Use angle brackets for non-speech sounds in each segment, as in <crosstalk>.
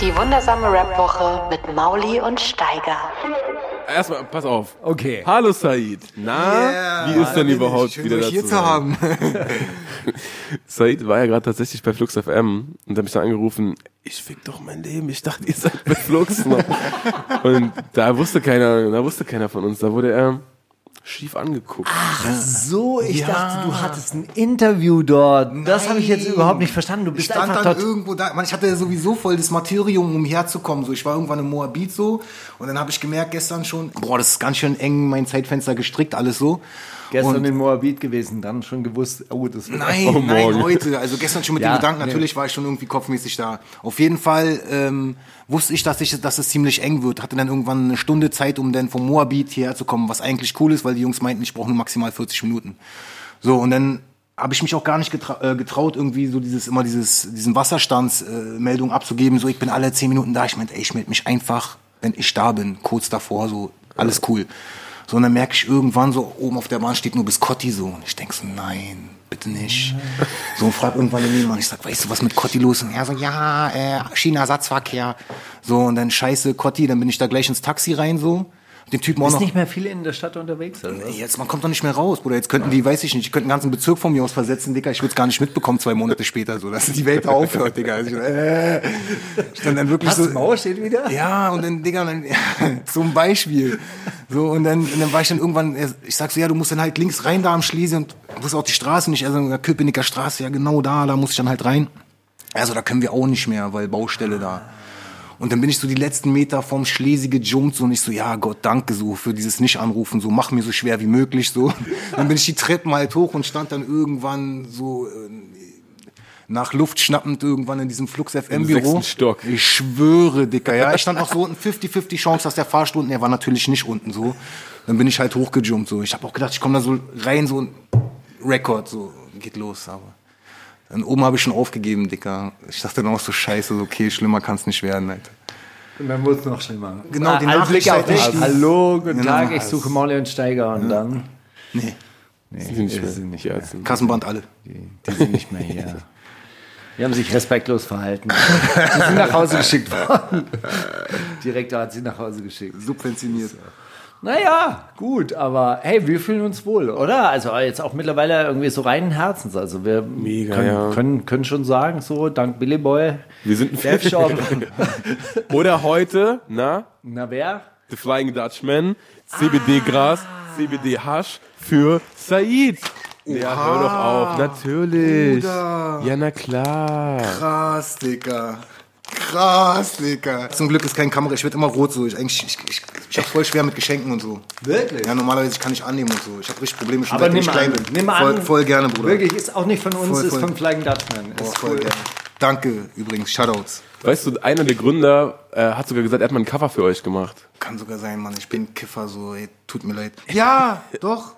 Die wundersame Rap-Woche mit Mauli und Steiger. Erstmal, pass auf. Okay. Hallo Said. Na, Yeah, wie ist denn überhaupt ich. Schön, wieder euch dazu? hier zu haben. <laughs> Said war ja gerade tatsächlich bei Flux FM und hat mich dann angerufen, ich fick doch mein Leben, ich dachte, ihr seid bei Flux noch. <laughs> und da wusste keiner, da wusste keiner von uns, da wurde er schief angeguckt. So, ich Ja. dachte, du hattest ein Interview dort. Das habe ich jetzt überhaupt nicht verstanden. Du Ich bist stand einfach dann dort. irgendwo da. Ich hatte sowieso voll das Martyrium, um herzukommen. So, ich war irgendwann im Moabit so und dann habe ich gemerkt gestern schon, boah, das ist ganz schön eng, mein Zeitfenster gestrickt, alles so. Gestern und in Moabit gewesen, dann schon gewusst, oh, das wird Nein, Oh, nein, morgen. heute. Also gestern schon mit Ja, dem Gedanken, nee. natürlich war ich schon irgendwie kopfmäßig da. Auf jeden Fall ähm, wusste ich, dass, ich, dass es ziemlich eng wird. Hatte dann irgendwann eine Stunde Zeit, um dann vom Moabit hierher zu kommen, was eigentlich cool ist, weil die Jungs meinten, ich brauche nur maximal 40 Minuten. So, und dann habe ich mich auch gar nicht getra äh, getraut, irgendwie so dieses immer dieses diesen Wasserstandsmeldung äh, abzugeben. So, ich bin alle 10 Minuten da. Ich meinte, ey, ich melde mich einfach, wenn ich da bin, kurz davor, so alles cool. So, und dann merke ich irgendwann so, oben auf der Bahn steht nur bis Cotti so. Und ich denk so, nein, bitte nicht. So, und frag irgendwann den Nebenmann, ich sag, weißt du, was mit Cotti los ist? Und er so, ja, äh, China-Ersatzverkehr. So, und dann scheiße, Cotti, dann bin ich da gleich ins Taxi rein, so. Dem Typen auch Ist noch. nicht mehr viele in der Stadt unterwegs, oder? Jetzt, man kommt doch nicht mehr raus, Bruder. Jetzt könnten die, weiß ich nicht, die könnten einen ganzen Bezirk von mir aus versetzen, Digga. Ich würde es gar nicht mitbekommen, zwei Monate später, so, dass die Welt da aufhört, Digga. Also ich, äh, dann, dann wirklich Hast so. Mauer steht wieder? Ja, und dann, Digga, dann, <laughs> zum Beispiel. So, und dann, und dann war ich dann irgendwann, ich sag so, ja, du musst dann halt links rein da am Schlesi und wusste auch die Straße nicht, also Köpenicker Straße, ja, genau da, da muss ich dann halt rein. Also, da können wir auch nicht mehr, weil Baustelle da. Und dann bin ich so die letzten Meter vom Schlesi gejumpt so und ich so, ja Gott, danke so für dieses Nicht-Anrufen, so mach mir so schwer wie möglich so. <laughs> Dann bin ich die Treppen halt hoch und stand dann irgendwann so äh, nach Luft schnappend irgendwann in diesem Flux FM Büro. Stock. Ich schwöre, Dicker, ja. Ich stand noch so unten 50-50 Chance, dass der Fahrstuhl unten, er war natürlich nicht unten so. Dann bin ich halt hochgejumpt so. Ich habe auch gedacht, ich komme da so rein, so ein Rekord, so geht los, aber. Dann oben habe ich schon aufgegeben, Dicker. Ich dachte dann auch so scheiße, so, okay, schlimmer kann es nicht werden, Alter. Und dann wurde es noch schlimmer. Genau, die Alle Nachricht auf dich. nicht. Hallo, guten Genau. Tag, ich suche Mauli und Steiger. Und dann? Nee, Nee, Die sind nicht die mehr. sind nicht Ja, sind- Kassenband alle. Die, die sind nicht mehr hier. Die haben sich respektlos verhalten. <laughs> Die sind nach Hause geschickt worden. <laughs> Direktor hat sie nach Hause geschickt. Subventioniert. Naja, gut, aber hey, wir fühlen uns wohl, oder? Also jetzt auch mittlerweile irgendwie so reinen Herzens. Also wir Mega, können, ja. können, können schon sagen, so dank Billy Boy, Wir sind ein Death Shop. <laughs> Oder heute, na, Na wer? The Flying Dutchman, CBD-Gras, CBD-Hasch für Said. Ja, hör doch auf, natürlich. Bruder. Ja, na klar. Krass, Dicker. Krass, Dicker. Zum Glück ist kein Kamera, ich werde immer rot so. Ich, eigentlich, ich, ich, ich habe voll schwer mit Geschenken und so. Wirklich? Ja, normalerweise kann ich annehmen und so. Ich habe richtig Probleme schon Aber nimm ich klein an, bin. nimm voll, an. voll gerne, Bruder. Wirklich, ist auch nicht von uns, Voll, ist voll. vom Flying Dutchman. Boah, Ist voll cool. gerne. Danke übrigens, Shoutouts. Weißt du, einer der Gründer äh, hat sogar gesagt, er hat mal ein Cover für euch gemacht. Kann sogar sein, Mann. Ich bin Kiffer, so, ey, tut mir leid. <laughs> Ja, doch.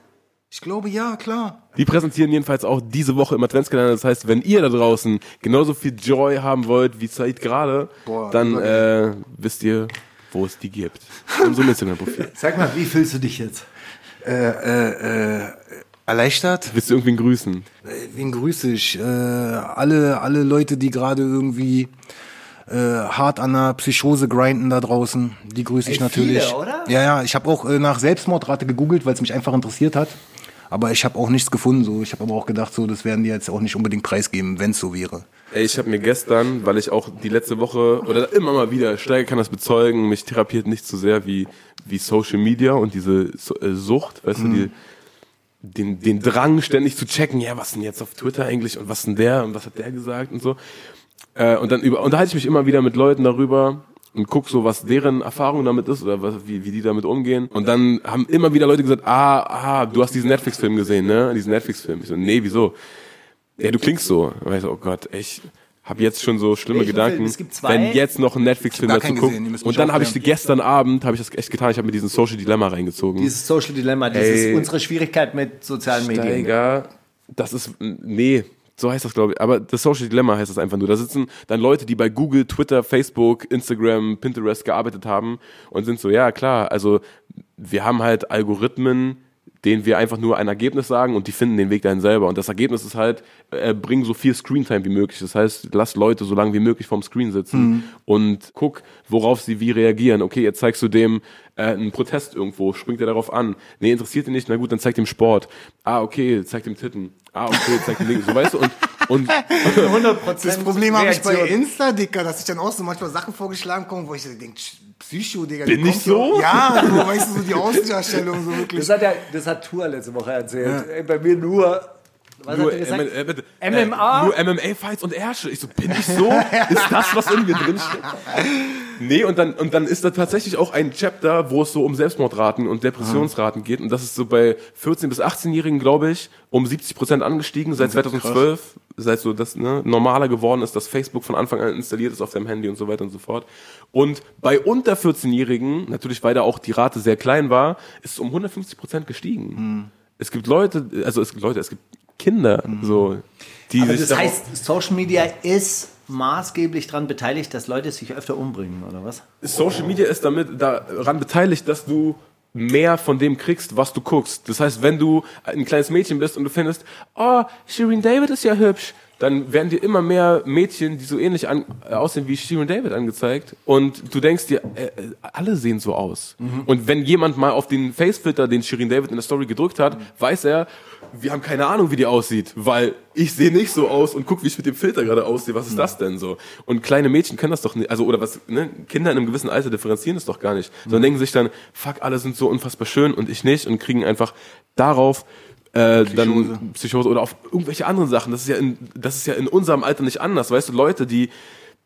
Ich glaube, ja, klar. Die präsentieren jedenfalls auch diese Woche im Adventskalender. Das heißt, wenn ihr da draußen genauso viel Joy haben wollt wie Said gerade, dann äh, wisst ihr, wo es die gibt. In so einem Instagram-Profil. <laughs> Sag mal, wie fühlst du dich jetzt? Äh, äh, erleichtert. Willst du irgendwen grüßen? Äh, Wen grüße ich? Äh, alle, alle Leute, die gerade irgendwie äh, hart an der Psychose grinden da draußen, die grüße ich Ey, natürlich. viele, oder? Ja, ja, ich habe auch äh, nach Selbstmordrate gegoogelt, weil es mich einfach interessiert hat. Aber ich habe auch nichts gefunden. So, ich habe aber auch gedacht, so, das werden die jetzt auch nicht unbedingt preisgeben, wenn es so wäre. Ey, ich habe mir gestern, weil ich auch die letzte Woche oder immer mal wieder, Steiger kann das bezeugen, mich therapiert nicht so sehr wie, wie Social Media und diese äh, Sucht, weißt du, die, den, den Drang ständig zu checken, ja, was denn jetzt auf Twitter eigentlich und was denn der und was hat der gesagt und so. Äh, und dann über, unterhalte ich mich immer wieder mit Leuten darüber und guck so, was deren Erfahrung damit ist oder was, wie, wie die damit umgehen. Und dann haben immer wieder Leute gesagt, ah, ah, du hast diesen Netflix-Film gesehen, ne? Diesen Netflix-Film. Ich so, nee, wieso? Ja, du klingst so. Und ich so, oh Gott, ich habe jetzt schon so schlimme Welchen Gedanken, zwei. wenn jetzt noch ein Netflix-Film Ich dazu müssen Und dann habe ich gestern Abend, habe ich das echt getan, ich habe mir diesen Social Dilemma reingezogen. Dieses Social Dilemma, dieses Ey. unsere Schwierigkeit mit sozialen Medien. Steiger, das ist, nee, so heißt das glaube ich, aber das Social Dilemma heißt das einfach nur. Da sitzen dann Leute, die bei Google, Twitter, Facebook, Instagram, Pinterest gearbeitet haben und sind so, ja klar, also wir haben halt Algorithmen, denen wir einfach nur ein Ergebnis sagen und die finden den Weg dahin selber. Und das Ergebnis ist halt, äh, bring so viel Screentime wie möglich. Das heißt, lass Leute so lange wie möglich vorm Screen sitzen und guck, worauf sie wie reagieren. Okay, jetzt zeigst du dem äh, einen Protest irgendwo, springt er darauf an. Nee, interessiert ihn nicht, na gut, dann zeig dem Sport. Ah, okay, zeig dem Titten. Ah, okay, zeig dem Links. So weißt du, und, und <laughs> 100% Das Problem habe ich bei. Insta, Dicker, dass ich dann auch so manchmal Sachen vorgeschlagen kommen, wo ich so denke, Psycho, Digga. Bin ich so? Ja, <laughs> so, weißt du, so die Außendarstellung, so wirklich. Das hat, ja, das hat Tour letzte Woche erzählt. Ey, Bei mir nur. Was nur, hat er gesagt? äh, bitte, MMA? Äh, nur MMA-Fights und Ärsche. Ich so, bin ich so? ist das, was in mir drinsteckt? Nee, und dann, und dann ist da tatsächlich auch ein Chapter, wo es so um Selbstmordraten und Depressionsraten geht. Und das ist so bei 14- bis 18-Jährigen, glaube ich, um 70 Prozent angestiegen seit 2012. Seit so das ne, normaler geworden ist, dass Facebook von Anfang an installiert ist auf deinem Handy und so weiter und so fort. Und bei unter 14-Jährigen, natürlich weil da auch die Rate sehr klein war, ist es um 150 Prozent gestiegen. Es gibt Leute, also es gibt Leute, es gibt Kinder, so, die Aber das heißt, Social Media ist maßgeblich daran beteiligt, dass Leute sich öfter umbringen, oder was? Social Media ist damit daran beteiligt, dass du mehr von dem kriegst, was du guckst. Das heißt, wenn du ein kleines Mädchen bist und du findest, oh, Shirin David ist ja hübsch, dann werden dir immer mehr Mädchen, die so ähnlich an, äh, aussehen wie Shirin David angezeigt und du denkst dir, äh, äh, alle sehen so aus. Und wenn jemand mal auf den Facefilter, den Shirin David in der Story gedrückt hat, weiß er, wir haben keine Ahnung, wie die aussieht, weil ich sehe nicht so aus und guck, wie ich mit dem Filter gerade aussehe. Was ist das denn so? Und kleine Mädchen können das doch nicht, also oder was, ne? Kinder in einem gewissen Alter differenzieren das doch gar nicht, sondern denken sich dann, fuck, alle sind so unfassbar schön und ich nicht und kriegen einfach darauf äh, dann Psychose oder auf irgendwelche anderen Sachen. Das ist ja in, das ist ja in unserem Alter nicht anders. Weißt du, Leute, die,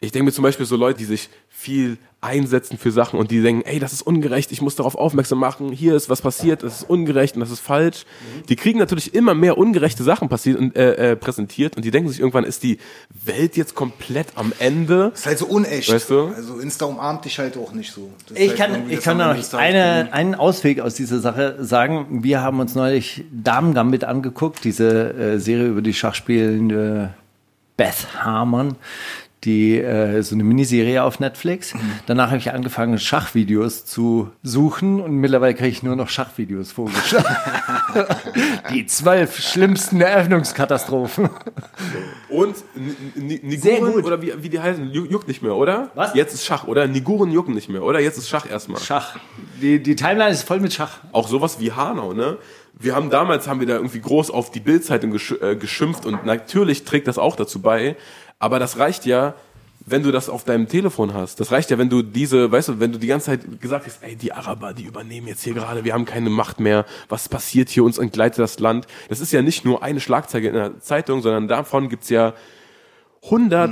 ich denke mir zum Beispiel so Leute, die sich viel einsetzen für Sachen und die denken, ey, das ist ungerecht, ich muss darauf aufmerksam machen, hier ist was passiert, das ist ungerecht und das ist falsch. Die kriegen natürlich immer mehr ungerechte Sachen passiert und äh, äh, präsentiert und die denken sich irgendwann, ist die Welt jetzt komplett am Ende? ist halt so unecht. Weißt du? Also Insta umarmt dich halt auch nicht so. Das Ich halt kann, ich kann da noch eine, einen Ausweg aus dieser Sache sagen. Wir haben uns neulich Damen Gambit angeguckt, diese äh, Serie über die schachspielende Beth Harmon. Die äh, so eine Miniserie auf Netflix. Danach habe ich angefangen, Schachvideos zu suchen und mittlerweile kriege ich nur noch Schachvideos vorgeschlagen. <laughs> die zwölf schlimmsten Eröffnungskatastrophen. Und Niguren oder wie, wie die heißen, ju- juckt nicht mehr, oder? Was? Jetzt ist Schach, oder? Niguren jucken nicht mehr, oder? Jetzt ist Schach erstmal. Schach. Die, die Timeline ist voll mit Schach. auch sowas wie Hanau, ne? Wir haben damals haben wir da irgendwie groß auf die Bildzeitung äh, geschimpft und natürlich trägt das auch dazu bei, aber das reicht ja, wenn du das auf deinem Telefon hast. Das reicht ja, wenn du diese, weißt du, wenn du die ganze Zeit gesagt hast, ey, die Araber, die übernehmen jetzt hier gerade, wir haben keine Macht mehr, was passiert hier, uns entgleitet das Land. Das ist ja nicht nur eine Schlagzeile in der Zeitung, sondern davon gibt's ja 100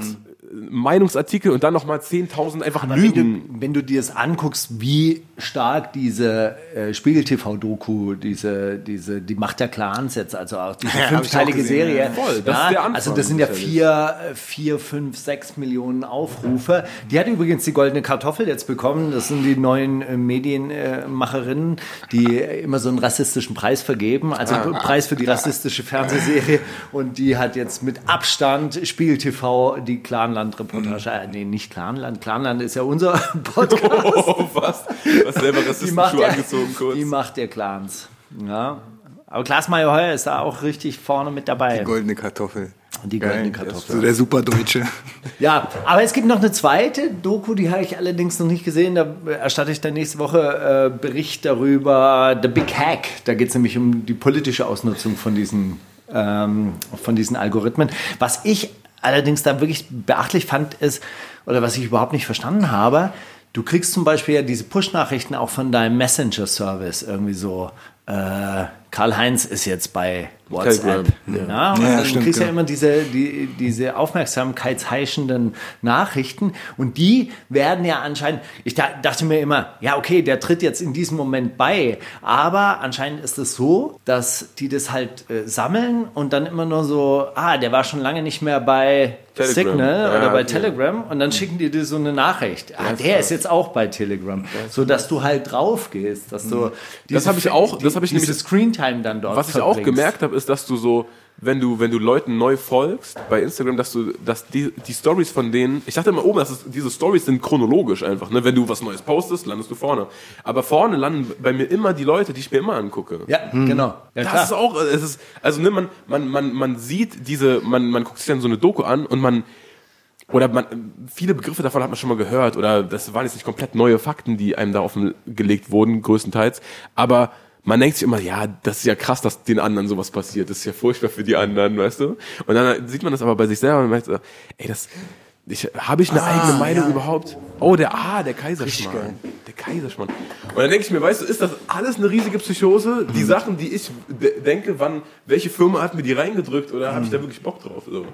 Meinungsartikel und dann nochmal 10.000 einfach Aber Lügen. Wenn du, wenn du dir das anguckst, wie stark diese äh, Spiegel-TV-Doku, diese, diese, die Macht der Clans jetzt, also auch diese <laughs> Ja, auch fünfteilige gesehen, Serie. ja. Voll, das ist der Anfang Also das sind ja vier, äh, vier, fünf, sechs Millionen Aufrufe. Die hat übrigens die goldene Kartoffel jetzt bekommen. Das sind die neuen äh, Medienmacherinnen, die immer so einen rassistischen Preis vergeben, also Ah. Preis für die rassistische Fernsehserie. Und die hat jetzt mit Abstand Spiegel TV die Clanland-Reportage. Äh, nee, nicht Clanland. Clanland ist ja unser <laughs> Podcast. Oh, was? Was selber Rassistenschuhe angezogen kurz. die Macht der Clans. Ja. Aber Klaas Meyer Heuer ist da auch richtig vorne mit dabei. Die goldene Kartoffel. Die goldene Geil. Kartoffel. So der Superdeutsche. <laughs> Ja, aber es gibt noch eine zweite Doku, die habe ich allerdings noch nicht gesehen. Da erstatte ich dann nächste Woche äh, Bericht darüber. The Big Hack. Da geht es nämlich um die politische Ausnutzung von diesen, ähm, von diesen Algorithmen. Was ich allerdings da wirklich beachtlich fand, ist, oder was ich überhaupt nicht verstanden habe, du kriegst zum Beispiel ja diese Push-Nachrichten auch von deinem Messenger-Service irgendwie so. äh, Karl-Heinz ist jetzt bei WhatsApp. Telegram, Ja, und Ja, dann stimmt, kriegst du ja genau. immer diese, die, diese aufmerksamkeitsheischenden Nachrichten und die werden ja anscheinend, ich da, dachte mir immer, ja okay, der tritt jetzt in diesem Moment bei, aber anscheinend ist es so, dass die das halt äh, sammeln und dann immer nur so, ah, der war schon lange nicht mehr bei Telegram. Signal Ja, oder bei ja. Telegram und dann schicken die dir so eine Nachricht. Ah, der ist jetzt auch bei Telegram, so dass du halt drauf gehst, dass du diese- habe ich auch- das habe ich nämlich- Screentime dann dort Was ich auch verbringst. gemerkt habe, ist, dass du so, wenn du, wenn du Leuten neu folgst bei Instagram, dass du, dass die, die Stories von denen, ich dachte immer oben, dass es, diese Stories sind chronologisch einfach, ne? Wenn du was Neues postest, landest du vorne. Aber vorne landen bei mir immer die Leute, die ich mir immer angucke. Ja, genau. Ja, Das ist auch, es ist, also ne, man, man, man, man sieht diese, man, man guckt sich dann so eine Doku an und man, oder man, viele Begriffe davon hat man schon mal gehört oder das waren jetzt nicht komplett neue Fakten, die einem da offengelegt wurden, größtenteils, aber man denkt sich immer, ja, das ist ja krass, dass den anderen sowas passiert, das ist ja furchtbar für die anderen, weißt du? Und dann sieht man das aber bei sich selber und merkt so, ey, das, ich, habe ich eine eigene Meinung überhaupt? Oh, der, ah, der Kaiserschmarrn. Der Kaiserschmarrn. Und dann denke ich mir, weißt du, ist das alles eine riesige Psychose? Die Sachen, die ich de denke, wann, welche Firma hat mir die reingedrückt oder habe ich da wirklich Bock drauf? So.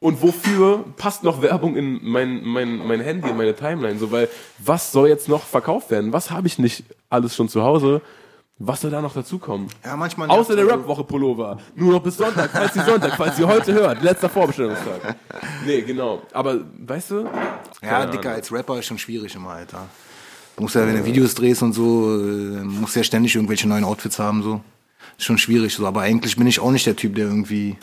Und wofür passt noch Werbung in mein, mein, mein Handy, in meine Timeline? So, weil was soll jetzt noch verkauft werden? Was habe ich nicht alles schon zu Hause? Was soll da noch dazukommen? Ja, manchmal Außer der nervt's Rap-Woche Pullover. Nur noch bis Sonntag, falls ihr Sonntag, falls ihr heute hört. Letzter Vorbestellungstag. Nee, genau. Aber, weißt du? Ja, Keine Dicker, Ahnung. als Rapper ist schon schwierig immer, Alter. Du musst ja, wenn du Videos drehst und so, äh, musst ja ständig irgendwelche neuen Outfits haben, so. Schon schwierig, so. Aber eigentlich bin ich auch nicht der Typ, der irgendwie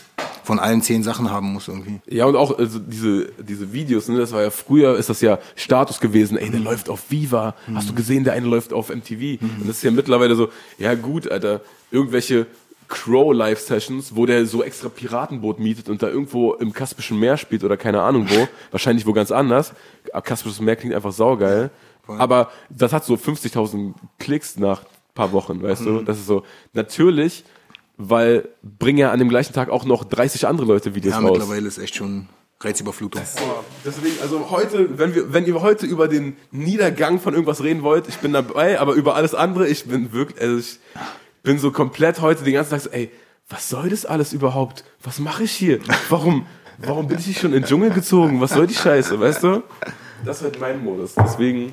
von allen zehn Sachen haben muss, irgendwie. Ja, und auch also diese, diese Videos, ne, das war ja früher, ist das ja Status gewesen, ey, der läuft auf Viva, hast du gesehen, der eine läuft auf MTV. Und das ist ja mittlerweile so, ja gut, Alter, irgendwelche Crow-Live-Sessions, wo der so extra Piratenboot mietet und da irgendwo im Kaspischen Meer spielt oder keine Ahnung wo, <laughs> wahrscheinlich wo ganz anders. Kaspisches Meer klingt einfach saugeil. Aber das hat so 50.000 Klicks nach paar Wochen, weißt du? Das ist so, natürlich, weil bringen ja an dem gleichen Tag auch noch 30 andere Leute Videos Ja, raus. mittlerweile ist echt schon Reizüberflutung. Deswegen, also heute, wenn wir, wenn ihr heute über den Niedergang von irgendwas reden wollt, ich bin dabei, aber über alles andere, ich bin wirklich, also ich bin so komplett heute den ganzen Tag so, ey, was soll das alles überhaupt? Was mache ich hier? Warum, warum bin ich nicht schon in den Dschungel gezogen? Was soll die Scheiße, weißt du? Das wird mein Modus. Deswegen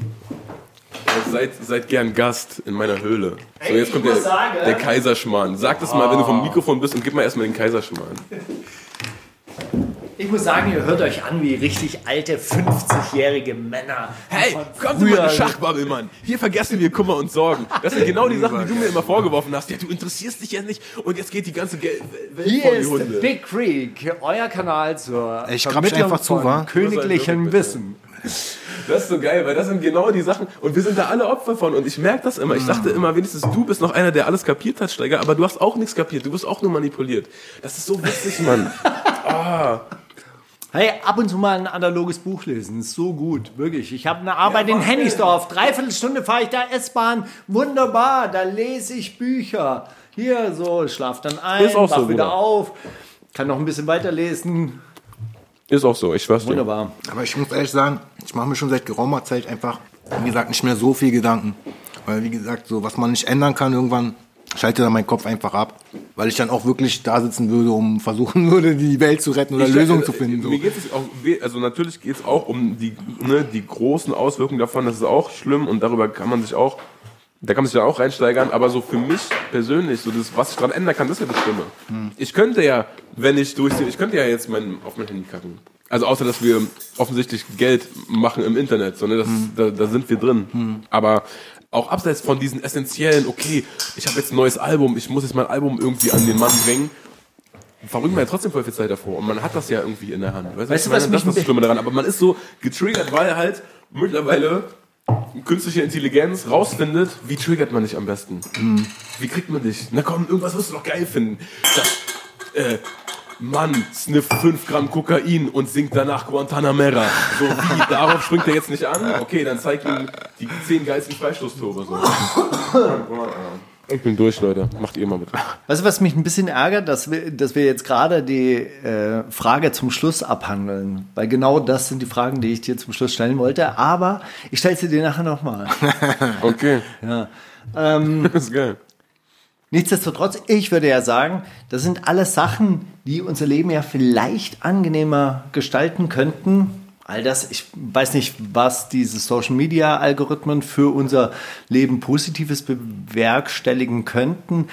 äh, seid, seid gern Gast in meiner Höhle. So, jetzt kommt der, der Kaiserschmarrn. Sag das mal, wenn du vom Mikrofon bist und gib mal erstmal den Kaiserschmarrn. Ich muss sagen, ihr hört euch an wie richtig alte 50-jährige Männer. Hey, kommt in meine Schachbubble, Mann. Hier vergessen wir Kummer und Sorgen. Das sind genau die Sachen, die du mir immer vorgeworfen hast. Ja, du interessierst dich ja nicht und jetzt geht die ganze Gel Welt Hier vor die ist Hunde. Big Creek, euer Kanal zur Ich Vermittlung einfach zu, von wa? königlichem Bitte. Wissen. Das ist so geil, weil das sind genau die Sachen und wir sind da alle Opfer von und ich merke das immer. Ich dachte immer, wenigstens du bist noch einer, der alles kapiert hat, Steiger, aber du hast auch nichts kapiert. Du wirst auch nur manipuliert. Das ist so witzig, Mann. <laughs> Hey, ab und zu mal ein analoges Buch lesen, ist so gut, wirklich. Ich habe eine Arbeit in Hennigsdorf, dreiviertel Stunde fahre ich da S-Bahn, wunderbar, da lese ich Bücher. Hier so, schlaf dann ein, wach so, wieder auf, kann noch ein bisschen weiterlesen, Ist auch so, ich dir. wunderbar. Aber ich muss ehrlich sagen, ich mache mir schon seit geraumer Zeit einfach, wie gesagt, nicht mehr so viel Gedanken. Weil, wie gesagt, so was man nicht ändern kann, irgendwann schaltet dann mein Kopf einfach ab. Weil ich dann auch wirklich da sitzen würde, um versuchen <laughs> würde, die Welt zu retten oder Ich- Lösungen äh, zu finden. So. Mir geht es auch, also natürlich geht es auch um die, ne, die großen Auswirkungen davon, das ist auch schlimm und darüber kann man sich auch, da kann man sich ja auch reinsteigern, aber so für mich persönlich, so das, was ich dran ändern kann, das ist ja das Schlimme. Hm. Ich könnte ja, wenn ich durchsehe, ich könnte ja jetzt mein, auf mein Handy kacken. Also außer, dass wir offensichtlich Geld machen im Internet, so, ne, das, Hm. da, da sind wir drin. Aber auch abseits von diesen essentiellen, okay, ich habe jetzt ein neues Album, ich muss jetzt mein Album irgendwie an den Mann bringen, verrückt man ja trotzdem voll viel Zeit davor. Und man hat das ja irgendwie in der Hand. Weißt, Weißt du, was was mich das ist das Schlimme daran. Aber man ist so getriggert, weil halt mittlerweile künstliche Intelligenz rausfindet, wie triggert man dich am besten. Wie kriegt man dich? Na komm, irgendwas wirst du doch geil finden. Das, äh, Mann snifft 5 Gramm Kokain und singt danach Guantanamera. So, wie, <laughs> darauf springt er jetzt nicht an? Okay, dann zeig ihm die 10 geilsten Freistoßtore. So. <laughs> Ich bin durch, Leute. Macht ihr mal bitte. Weißt du, was mich ein bisschen ärgert, dass wir, dass wir jetzt gerade die äh, Frage zum Schluss abhandeln. Weil genau das sind die Fragen, die ich dir zum Schluss stellen wollte. Aber ich stelle sie dir nachher nochmal. <laughs> Okay, Ja. Ähm, <laughs> das ist geil. Nichtsdestotrotz, ich würde ja sagen, das sind alles Sachen, die unser Leben ja vielleicht angenehmer gestalten könnten. All das, ich weiß nicht, was diese Social Media Algorithmen für unser Leben Positives bewerkstelligen könnten.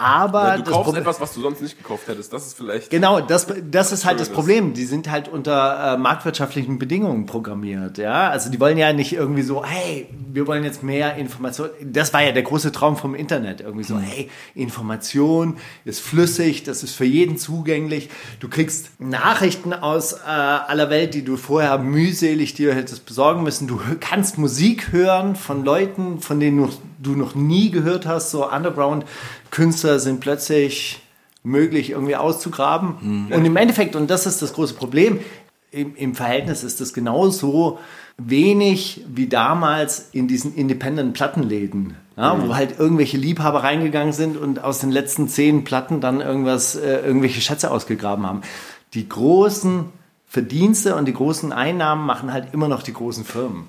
Aber Ja, du kaufst Problem- etwas, was du sonst nicht gekauft hättest. Das ist vielleicht. Genau, das, das ist halt das. Problem. Die sind halt unter äh, marktwirtschaftlichen Bedingungen programmiert. Ja, also die wollen ja nicht irgendwie so, hey, wir wollen jetzt mehr Information. Das war ja der große Traum vom Internet. Irgendwie so, hey, Information ist flüssig, das ist für jeden zugänglich. Du kriegst Nachrichten aus äh, aller Welt, die du vorher mühselig dir hättest besorgen müssen. Du kannst Musik hören von Leuten, von denen du, du noch nie gehört hast. So Underground-Künstler sind plötzlich möglich irgendwie auszugraben. Und im Endeffekt, und das ist das große Problem, im, im Verhältnis ist das genauso wenig wie damals in diesen independent Plattenläden, ja, wo halt irgendwelche Liebhaber reingegangen sind und aus den letzten zehn Platten dann irgendwas, äh, irgendwelche Schätze ausgegraben haben. Die großen Verdienste und die großen Einnahmen machen halt immer noch die großen Firmen.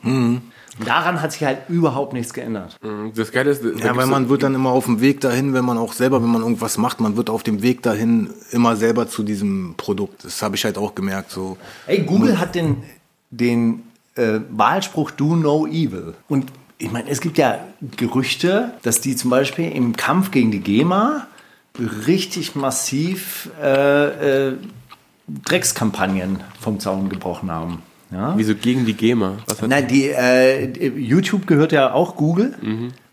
Und daran hat sich halt überhaupt nichts geändert. Das Geile ist, da Ja, weil man wird dann immer auf dem Weg dahin, wenn man auch selber, wenn man irgendwas macht, man wird auf dem Weg dahin immer selber zu diesem Produkt. Das habe ich halt auch gemerkt. So. Ey, Google hat den, den äh, Wahlspruch Do No Evil. Und ich meine, es gibt ja Gerüchte, dass die zum Beispiel im Kampf gegen die GEMA richtig massiv äh, äh, Dreckskampagnen vom Zaun gebrochen haben. Ja? Wieso gegen die GEMA? Nein, die, äh, YouTube gehört ja auch Google.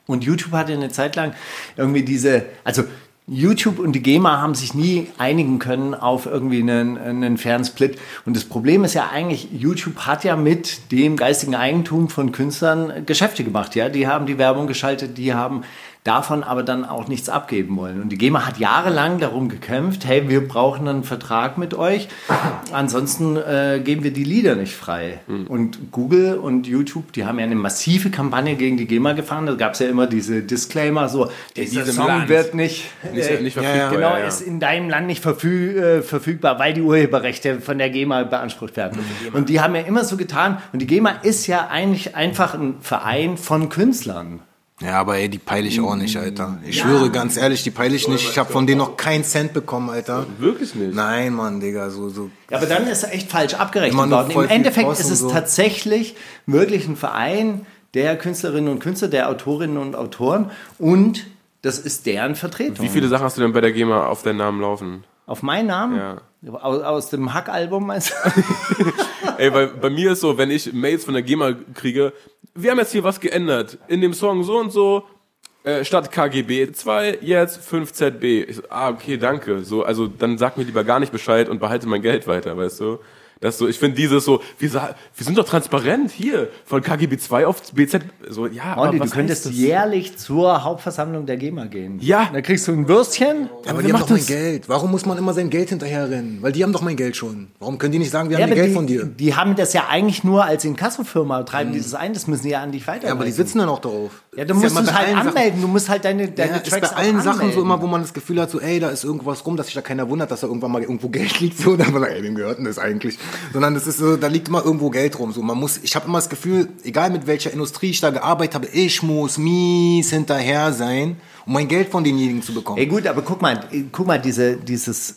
Und YouTube hatte eine Zeit lang irgendwie diese, also YouTube und die GEMA haben sich nie einigen können auf irgendwie einen, einen fairen Split. Und das Problem ist ja eigentlich, YouTube hat ja mit dem geistigen Eigentum von Künstlern Geschäfte gemacht. Ja, die haben die Werbung geschaltet, die haben davon aber dann auch nichts abgeben wollen. Und die GEMA hat jahrelang darum gekämpft, hey, wir brauchen einen Vertrag mit euch, ansonsten äh, geben wir die Lieder nicht frei. Und Google und YouTube, die haben ja eine massive Kampagne gegen die GEMA gefahren. Da gab es ja immer diese Disclaimer, so, dieser Song Land. wird nicht, nicht, äh, nicht ja, verfügbar? Genau, ja, ja. ist in deinem Land nicht verfü äh, verfügbar, weil die Urheberrechte von der GEMA beansprucht werden. Und die haben ja immer so getan. Und die GEMA ist ja eigentlich einfach ein Verein von Künstlern. Ja, aber ey, die peile ich auch nicht, Alter. Ich schwöre ganz ehrlich, die peile ich nicht. Ich habe von denen noch keinen Cent bekommen, Alter. Wirklich nicht. Nein, Mann, Digga, so, so. Ja, aber dann ist er echt falsch abgerechnet worden. Im Endeffekt ist es so. tatsächlich wirklich ein Verein der Künstlerinnen und Künstler, der Autorinnen und Autoren und das ist deren Vertretung. Wie viele Sachen hast du denn bei der GEMA auf deinen Namen laufen? Auf meinen Namen? Ja. Aus, aus dem Hack-Album meinst du? <laughs> Ey, weil bei mir ist so, wenn ich Mails von der GEMA kriege, wir haben jetzt hier was geändert. In dem Song so und so, äh, statt KGB 2, jetzt 5ZB. Ich so, ah, okay, danke. So, also dann sag mir lieber gar nicht Bescheid und behalte mein Geld weiter, weißt du? Das so, ich finde dieses so, wir, wir sind doch transparent hier, von KGB 2 auf BZ, so, ja, Olli, aber du könntest heißt das? jährlich zur Hauptversammlung der GEMA gehen. Ja. Da kriegst du ein Würstchen. Ja, aber die haben macht doch mein das? Geld. Warum muss man immer sein Geld hinterherrennen? Weil die haben doch mein Geld schon. Warum können die nicht sagen, wir Ja, haben Geld die, von dir? die haben das ja eigentlich nur als Inkassofirma, treiben die das ein, das müssen die ja an dich weiterleiten. Ja, aber die sitzen dann auch darauf. Ja, du Ist musst immer es halt allen Sachen- anmelden, du musst halt deine, deine Ja, ist Tracks bei allen Sachen so anmelden. immer, wo man das Gefühl hat, so, ey, da ist irgendwas rum, dass sich da keiner wundert, dass da irgendwann mal irgendwo <laughs> Geld liegt, so, dann man sagt, ey, wem gehört denn das eigentlich? Sondern das ist so, da liegt immer irgendwo Geld rum, so, man muss, ich habe immer das Gefühl, egal mit welcher Industrie ich da gearbeitet habe, ich muss mies hinterher sein, um mein Geld von denjenigen zu bekommen. Ey gut, aber guck mal, guck mal, diese, dieses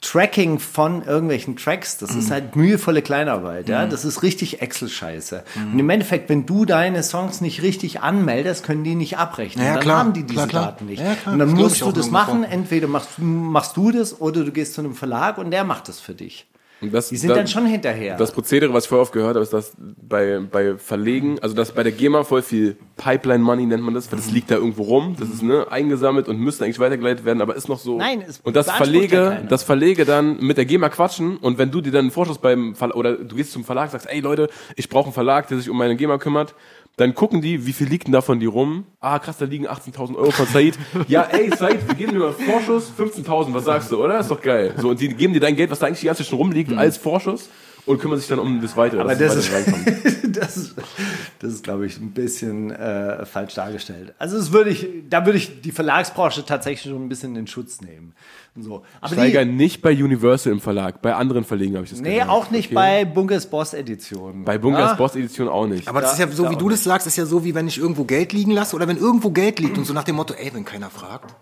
Tracking von irgendwelchen Tracks, das Mhm. ist halt mühevolle Kleinarbeit, ja. Das ist richtig Excel-Scheiße. Und im Endeffekt, wenn du deine Songs nicht richtig anmeldest, können die nicht abrechnen. Ja, dann klar. haben die diese Klar, klar. Daten nicht. Ja. Und dann musst du das machen. Entweder machst, machst du das oder du gehst zu einem Verlag und der macht das für dich. Und das- Die sind da- dann schon hinterher. Das Prozedere, was ich vorher oft gehört habe, ist, dass bei, bei Verlegen, also dass bei der GEMA voll viel Pipeline Money nennt man das, weil das liegt da irgendwo rum, das ist ne, eingesammelt und müsste eigentlich weitergeleitet werden, aber ist noch so. Nein, es und das Verlege, das Verlege dann mit der GEMA quatschen und wenn du dir dann einen Vorschuss beim Verlag, oder du gehst zum Verlag, sagst, ey Leute, ich brauche einen Verlag, der sich um meine GEMA kümmert, dann gucken die, wie viel liegt denn davon die rum? Ah, krass, da liegen 18.000 Euro von Said. ja, ey, Said, wir geben dir mal Vorschuss, 15.000, was sagst du, oder? Ist doch geil. So, und die geben dir dein Geld, was da eigentlich die ganze Zeit schon rumliegt, als Vorschuss und kümmern sich dann um das Weitere. Aber das es <laughs> ist, das ist, das ist, glaube ich, ein bisschen äh, falsch dargestellt. Also das würde ich, da würde ich die Verlagsbranche tatsächlich schon ein bisschen in Schutz nehmen. So. Aber Steiger die, nicht bei Universal im Verlag, bei anderen Verlegen habe ich das nee, gehört. auch nicht Okay. bei Bunkers Boss Edition. Bei Bunkers Ja? Boss Edition auch nicht. Aber das ist ja so, wie du das sagst, ist ja so, wie wenn ich irgendwo Geld liegen lasse oder wenn irgendwo Geld liegt und so nach dem Motto, ey, wenn keiner fragt.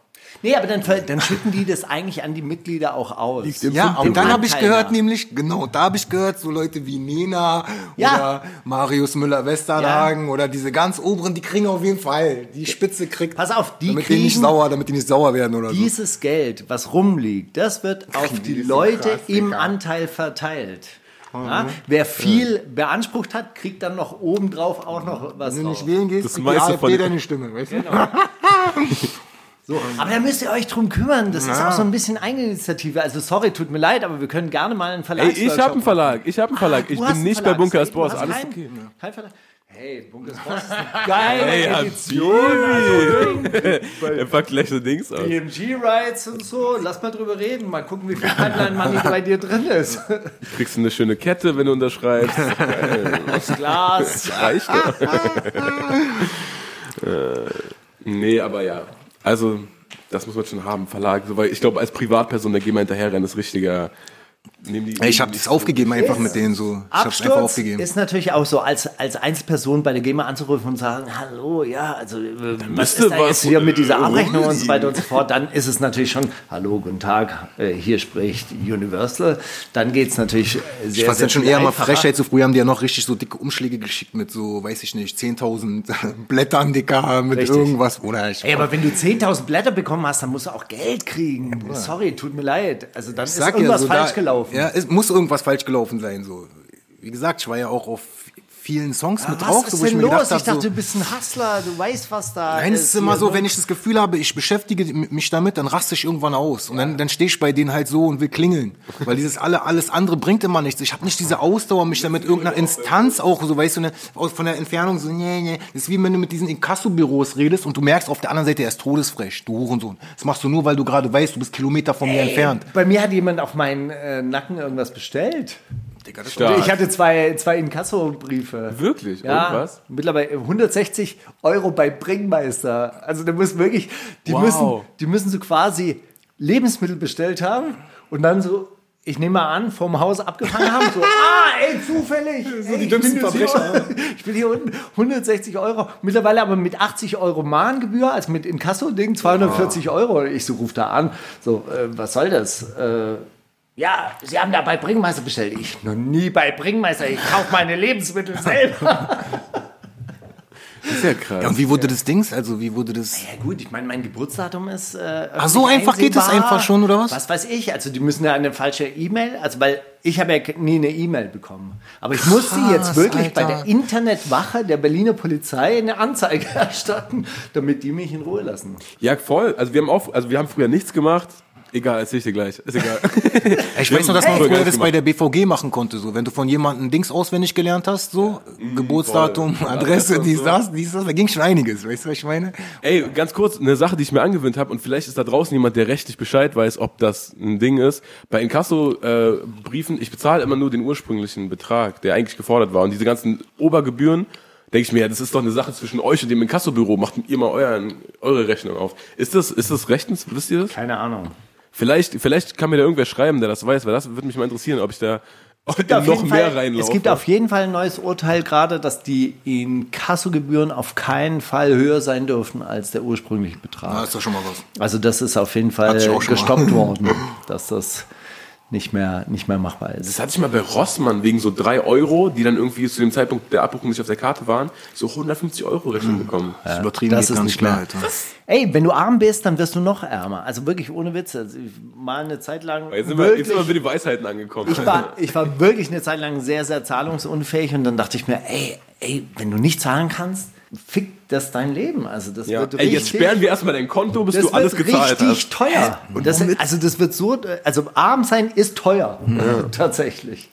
Nee, aber dann, dann schütten die das eigentlich an die Mitglieder auch aus. im Ja, und dann habe ich gehört, nämlich, genau, da habe ich gehört, so Leute wie Nena Ja. oder Marius Müller-Westernhagen oder diese ganz oberen, die kriegen auf jeden Fall. Die Spitze kriegt. Pass auf, die damit die nicht kriegen sauer, damit die nicht sauer werden oder so. Dieses Geld, was rumliegt, das wird auf die ist Leute krass, im Digga. Anteil verteilt. Ja? Wer viel beansprucht hat, kriegt dann noch obendrauf auch noch was Wenn du nicht wählen gehst, Das kriegt die AfD deine Stimme, weißt du? <laughs> <laughs> Aber da müsst ihr euch drum kümmern. Das ist auch so ein bisschen Eigeninitiative. Also sorry, tut mir leid, aber wir können gerne mal einen Verlag. Ey, ich habe einen Verlag, ich habe einen Verlag. Ah, ich bin nicht bei Verlag. Bunkers Du Boss, alles keinen- okay. Kein Verlag. Hey, Bunkers Boss ist eine <laughs> geile Ey, Edition. <laughs> Habibi! Er packt gleich so Dings aus. BMG-Rights und so. Lass mal drüber reden. Mal gucken, wie viel Pipeline Money bei dir drin ist. <laughs> Kriegst du eine schöne Kette, wenn du unterschreibst. Das Glas. Reicht doch. äh, nee, aber ja. Also, das muss man schon haben, Verlag. Weil ich glaube, als Privatperson, da gehen wir hinterher rennen, ist richtiger. Ich habe das aufgegeben einfach mit denen so. Ich hab's einfach Absturz aufgegeben. ist natürlich auch so, als, als Einzelperson bei der GEMA anzurufen und sagen, hallo, ja, also äh, was ist da was- jetzt hier mit dieser Abrechnung und so weiter und so fort, dann ist es natürlich schon, hallo, guten Tag, äh, hier spricht Universal. Dann geht's natürlich äh, sehr, Ich sehr dann schon eher mal einfacher. Frechheit. So früher haben die ja noch richtig so dicke Umschläge geschickt mit so, weiß ich nicht, 10.000 Blättern dicker mit Richtig. irgendwas. Oder ich, Ey, aber wenn du 10.000 Blätter bekommen hast, dann musst du auch Geld kriegen. Sorry, tut mir leid. Also dann ist sag ja, irgendwas so falsch da, gelaufen. Ja, es muss irgendwas falsch gelaufen sein. So. Wie gesagt, ich war ja auch auf vielen Songs mit Was drauf, ist so, wo ich denn gedacht los? Ich dachte, so, du bist ein Hustler, du weißt, was da Nein, es ist immer so, ne? wenn ich das Gefühl habe, ich beschäftige mich damit, dann raste ich irgendwann aus. Und dann, dann stehe ich bei denen halt so und will klingeln. Weil dieses alle, alles andere bringt immer nichts. Ich habe nicht diese Ausdauer, mich damit irgendeiner Instanz auch so, weißt du, ne, von der Entfernung so, nee, nee. Das ist wie wenn du mit diesen Inkassobüros redest und du merkst auf der anderen Seite, er ist todesfrech, du Hurensohn. Das machst du nur, weil du gerade weißt, du bist Kilometer von mir entfernt. Bei mir hat jemand auf meinen äh, Nacken irgendwas bestellt. Digga, das Stark. Ich hatte zwei, zwei Inkasso-Briefe. Wirklich? Ja, Und was? mittlerweile 160 Euro bei Bringmeister. Also der muss wirklich, die Wow. müssen, die müssen so quasi Lebensmittel bestellt haben und dann so, ich nehme mal an, vom Haus abgefangen haben, so, <laughs> ah, ey, zufällig. ey, die ich dümmsten bin jetzt hier- Verbrecher. Ich bin hier unten 160 Euro. Mittlerweile aber mit 80 Euro Mahngebühr, also mit Inkasso-Ding, 240 Euro. Ich so, ruf da an. So, äh, was soll das? Äh, ja, Sie haben da bei Bringmeister bestellt. Ich noch nie bei Bringmeister. Ich kaufe meine Lebensmittel selber. Das ist ja krass. Ja, und wie wurde das Dings? Also, wie wurde das? Ja gut, ich meine, mein Geburtsdatum ist. Äh, Ach, so einfach geht es einsehbar. einfach schon, oder was? Was weiß ich? Also die müssen ja eine falsche E-Mail, also weil ich habe ja nie eine E-Mail bekommen. Aber ich musste jetzt wirklich bei Alter. der Internetwache der Berliner Polizei eine Anzeige <laughs> erstatten, damit die mich in Ruhe lassen. Ja, voll. Also wir haben auch, also wir haben früher nichts gemacht. Egal, erzähl ich dir gleich. Ist egal. <laughs> Ich weiß noch, dass man Hey. früher das bei der BVG machen konnte, so. Wenn du von jemandem Dings auswendig gelernt hast, so. Geburtsdatum, voll. Adresse, dies, das, dies, das. Da ging schon einiges. Weißt du, was ich meine? Ey, ganz kurz, eine Sache, die ich mir angewöhnt habe und vielleicht ist da draußen jemand, der rechtlich Bescheid weiß, ob das ein Ding ist. Bei Inkasso-Briefen, ich bezahle immer nur den ursprünglichen Betrag, der eigentlich gefordert war. Und diese ganzen Obergebühren, denke ich mir, ja, das ist doch eine Sache zwischen euch und dem Inkassobüro. Macht ihr mal euren, eure Rechnung auf. Ist das, ist das rechtens? Wisst ihr das? Keine Ahnung. Vielleicht, vielleicht kann mir da irgendwer schreiben, der das weiß, weil das würde mich mal interessieren, ob ich da <laughs> noch mehr Fall, reinlaufe. Es gibt auf jeden Fall ein neues Urteil gerade, dass die Inkassogebühren auf keinen Fall höher sein dürfen als der ursprüngliche Betrag. Ah, ist doch schon mal was. Also das ist auf jeden Fall gestoppt <laughs> worden, dass das nicht mehr, nicht mehr machbar ist. Das hatte ich mal bei Rossmann wegen so drei Euro, die dann irgendwie zu dem Zeitpunkt der Abbuchung nicht auf der Karte waren, so 150 Euro Rechnung bekommen. Das ist übertrieben, das ist nicht klar, mehr. Alter. Ey, wenn du arm bist, dann wirst du noch ärmer. Also wirklich ohne Witz. Also mal eine Zeit lang Jetzt sind, wir, wirklich, jetzt sind wir mit den Weisheiten angekommen. ich war, ich war wirklich eine Zeit lang sehr, sehr zahlungsunfähig und dann dachte ich mir, ey, ey, wenn du nicht zahlen kannst, fickt das dein Leben. Also das ja. wird Ey, richtig, jetzt sperren wir erstmal dein Konto, bis das du alles wird gezahlt richtig hast. teuer. Das, also das wird so, also arm sein ist teuer. <laughs> Tatsächlich.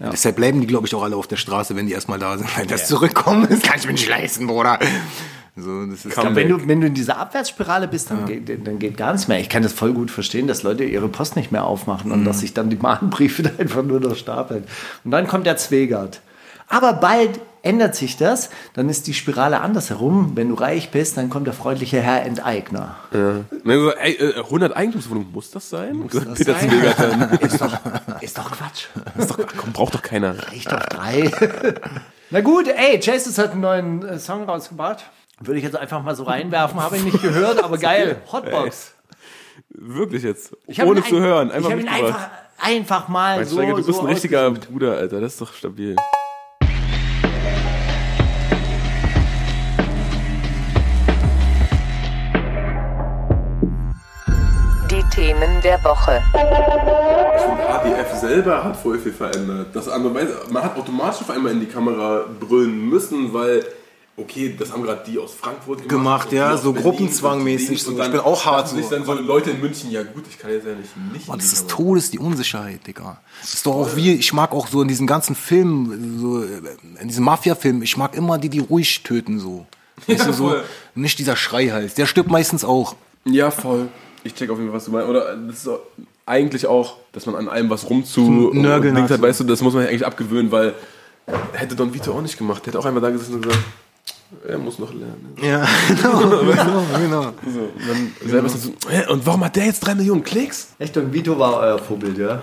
Deshalb bleiben die, glaube ich, auch alle auf der Straße, wenn die erstmal da sind. Wenn das zurückkommen, das kann ich mir nicht leisten, Bruder. So, das ist Kann- Wenn du, wenn du in dieser Abwärtsspirale bist, dann, geht, dann geht gar nichts mehr. Ich kann das voll gut verstehen, dass Leute ihre Post nicht mehr aufmachen und dass sich dann die Mahnbriefe da <laughs> einfach nur noch stapeln. Und dann kommt der Zwegert. Aber bald ändert sich das, dann ist die Spirale andersherum. Wenn du reich bist, dann kommt der freundliche Herr Enteigner. Und dann so, ey, äh, 100 Eigentumswohnungen, muss das sein? Muss das Peter sein? <laughs> Ist doch, ist doch Quatsch. Ist doch, komm, braucht doch keiner. Reicht doch drei. <laughs> Na gut, ey, Jesus hat einen neuen äh, Song rausgebracht. Würde ich jetzt einfach mal so reinwerfen, habe ich nicht gehört, aber <laughs> geil. Hotbox. Wirklich jetzt. Ohne zu hören. Einfach ich habe ihn einfach, einfach mal Mein so. Steiger, du bist so ein richtiger. Bruder, Alter. Das ist doch stabil. Themen der Woche. ADF selber hat voll viel verändert. Das andere, man hat automatisch auf einmal in die Kamera brüllen müssen, weil, okay, das haben gerade die aus Frankfurt gemacht. Gemacht, ja, so gruppenzwangmäßig, so. Ich bin auch hart so. dann so Leute in München, ja gut, ich kann jetzt ja nicht, nicht in das ist. Todes, die Unsicherheit, Digga. Das ist doch auch wie, ich mag auch so in diesen ganzen Filmen, so, äh, in diesen Mafia-Filmen, ich mag immer die, die ruhig töten, so. Du, so, nicht dieser Schreihals. Der stirbt meistens auch. Ja, voll. Ich check auf jeden Fall, was du meinst. Oder das ist auch eigentlich auch, dass man an allem was rumzu Nörgeln Dings hat, hat, weißt du, das muss man eigentlich abgewöhnen, weil hätte Don Vito auch nicht gemacht. Der hätte auch einmal da gesessen und gesagt, er muss noch lernen. Ja, <laughs> genau, genau, genau. So, und dann selber ist dann so, hä, und warum hat der jetzt drei Millionen Klicks? Echt, und Vito war euer Vorbild, ja?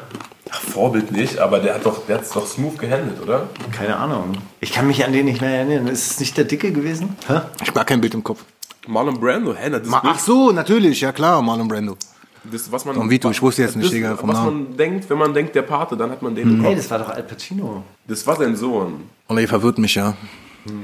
Ach, Vorbild nicht, aber der hat doch, der hat's doch smooth gehandelt, oder? Keine Ahnung. Ich kann mich an den nicht mehr erinnern. Ist es nicht der Dicke gewesen? Hä? Ich hab gar kein Bild im Kopf. Marlon Brando, hä, na, das, Ma- Ach so, natürlich, ja klar, Marlon Brando. das was man. Don Vito, ich wusste jetzt nicht, das, Digga, vom Was Namen. man denkt, wenn man denkt, der Pate, dann hat man den Hey, Kopf. das war doch Al Pacino. Das war sein Sohn. Und er verwirrt mich, ja.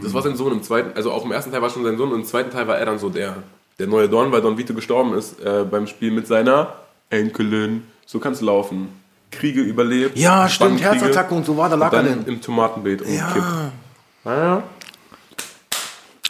Das war sein Sohn im zweiten, also auch im ersten Teil war schon sein Sohn und im zweiten Teil war er dann so der, der neue Don, weil Don Vito gestorben ist äh, beim Spiel mit seiner Enkelin. So kann's laufen. Kriege überlebt. Ja, stimmt. Herzattacke und so war, da lag er denn. im Tomatenbeet umgekippt. Ja.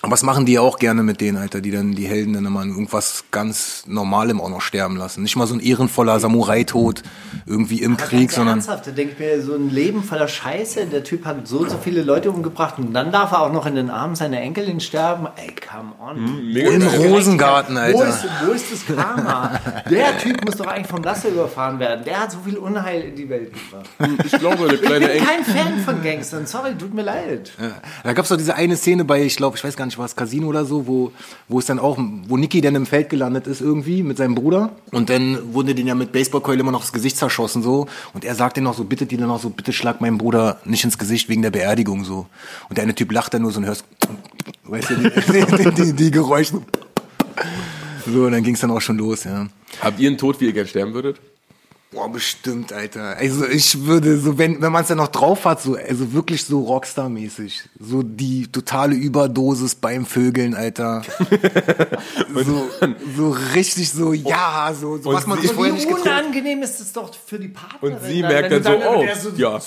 Aber was machen die auch gerne mit denen, Alter, die dann die Helden dann immer an irgendwas ganz Normalem auch noch sterben lassen. Nicht mal so ein ehrenvoller Samurai-Tod irgendwie im Krieg, Ganz sondern ernsthaft, da denke ich mir, so ein Leben voller Scheiße. Der Typ hat so und so viele Leute umgebracht und dann darf er auch noch in den Armen seiner Enkelin sterben. Ey, come on. Mega im. Rosengarten, Wo Alter. ist, wo ist das Karma? Der Typ muss doch eigentlich vom Laster überfahren werden. Der hat so viel Unheil in die Welt gebracht. Ich glaube, der Ich kleine bin Enkel. kein Fan von Gangstern. Sorry, tut mir leid. Ja. Da gab's doch diese eine Szene bei, ich glaube, ich weiß gar nicht, war es Casino oder so, wo, wo es dann auch, wo Nicky dann im Feld gelandet ist irgendwie mit seinem Bruder. Und dann wurde den ja mit Baseballkeule immer noch das Gesicht zerschossen so. Und er sagt dann noch so, bitte die dann noch so, bitte schlag meinen Bruder nicht ins Gesicht wegen der Beerdigung so. Und der eine Typ lacht dann nur so und hörst, weißt du, die, <laughs> die, die, die Geräusche. So, und dann ging's dann auch schon los, ja. Habt ihr einen Tod, wie ihr gern sterben würdet? Boah, bestimmt, Alter. Also ich würde so, wenn, wenn man es dann noch drauf hat, so, also wirklich so Rockstar-mäßig. So die totale Überdosis beim Vögeln, Alter. <laughs> so, so richtig so, ja, so, so was man sich vorher nicht getraut unangenehm ist es doch für die Partnerin. Und sie dann, merkt dann du so, oh, der ja,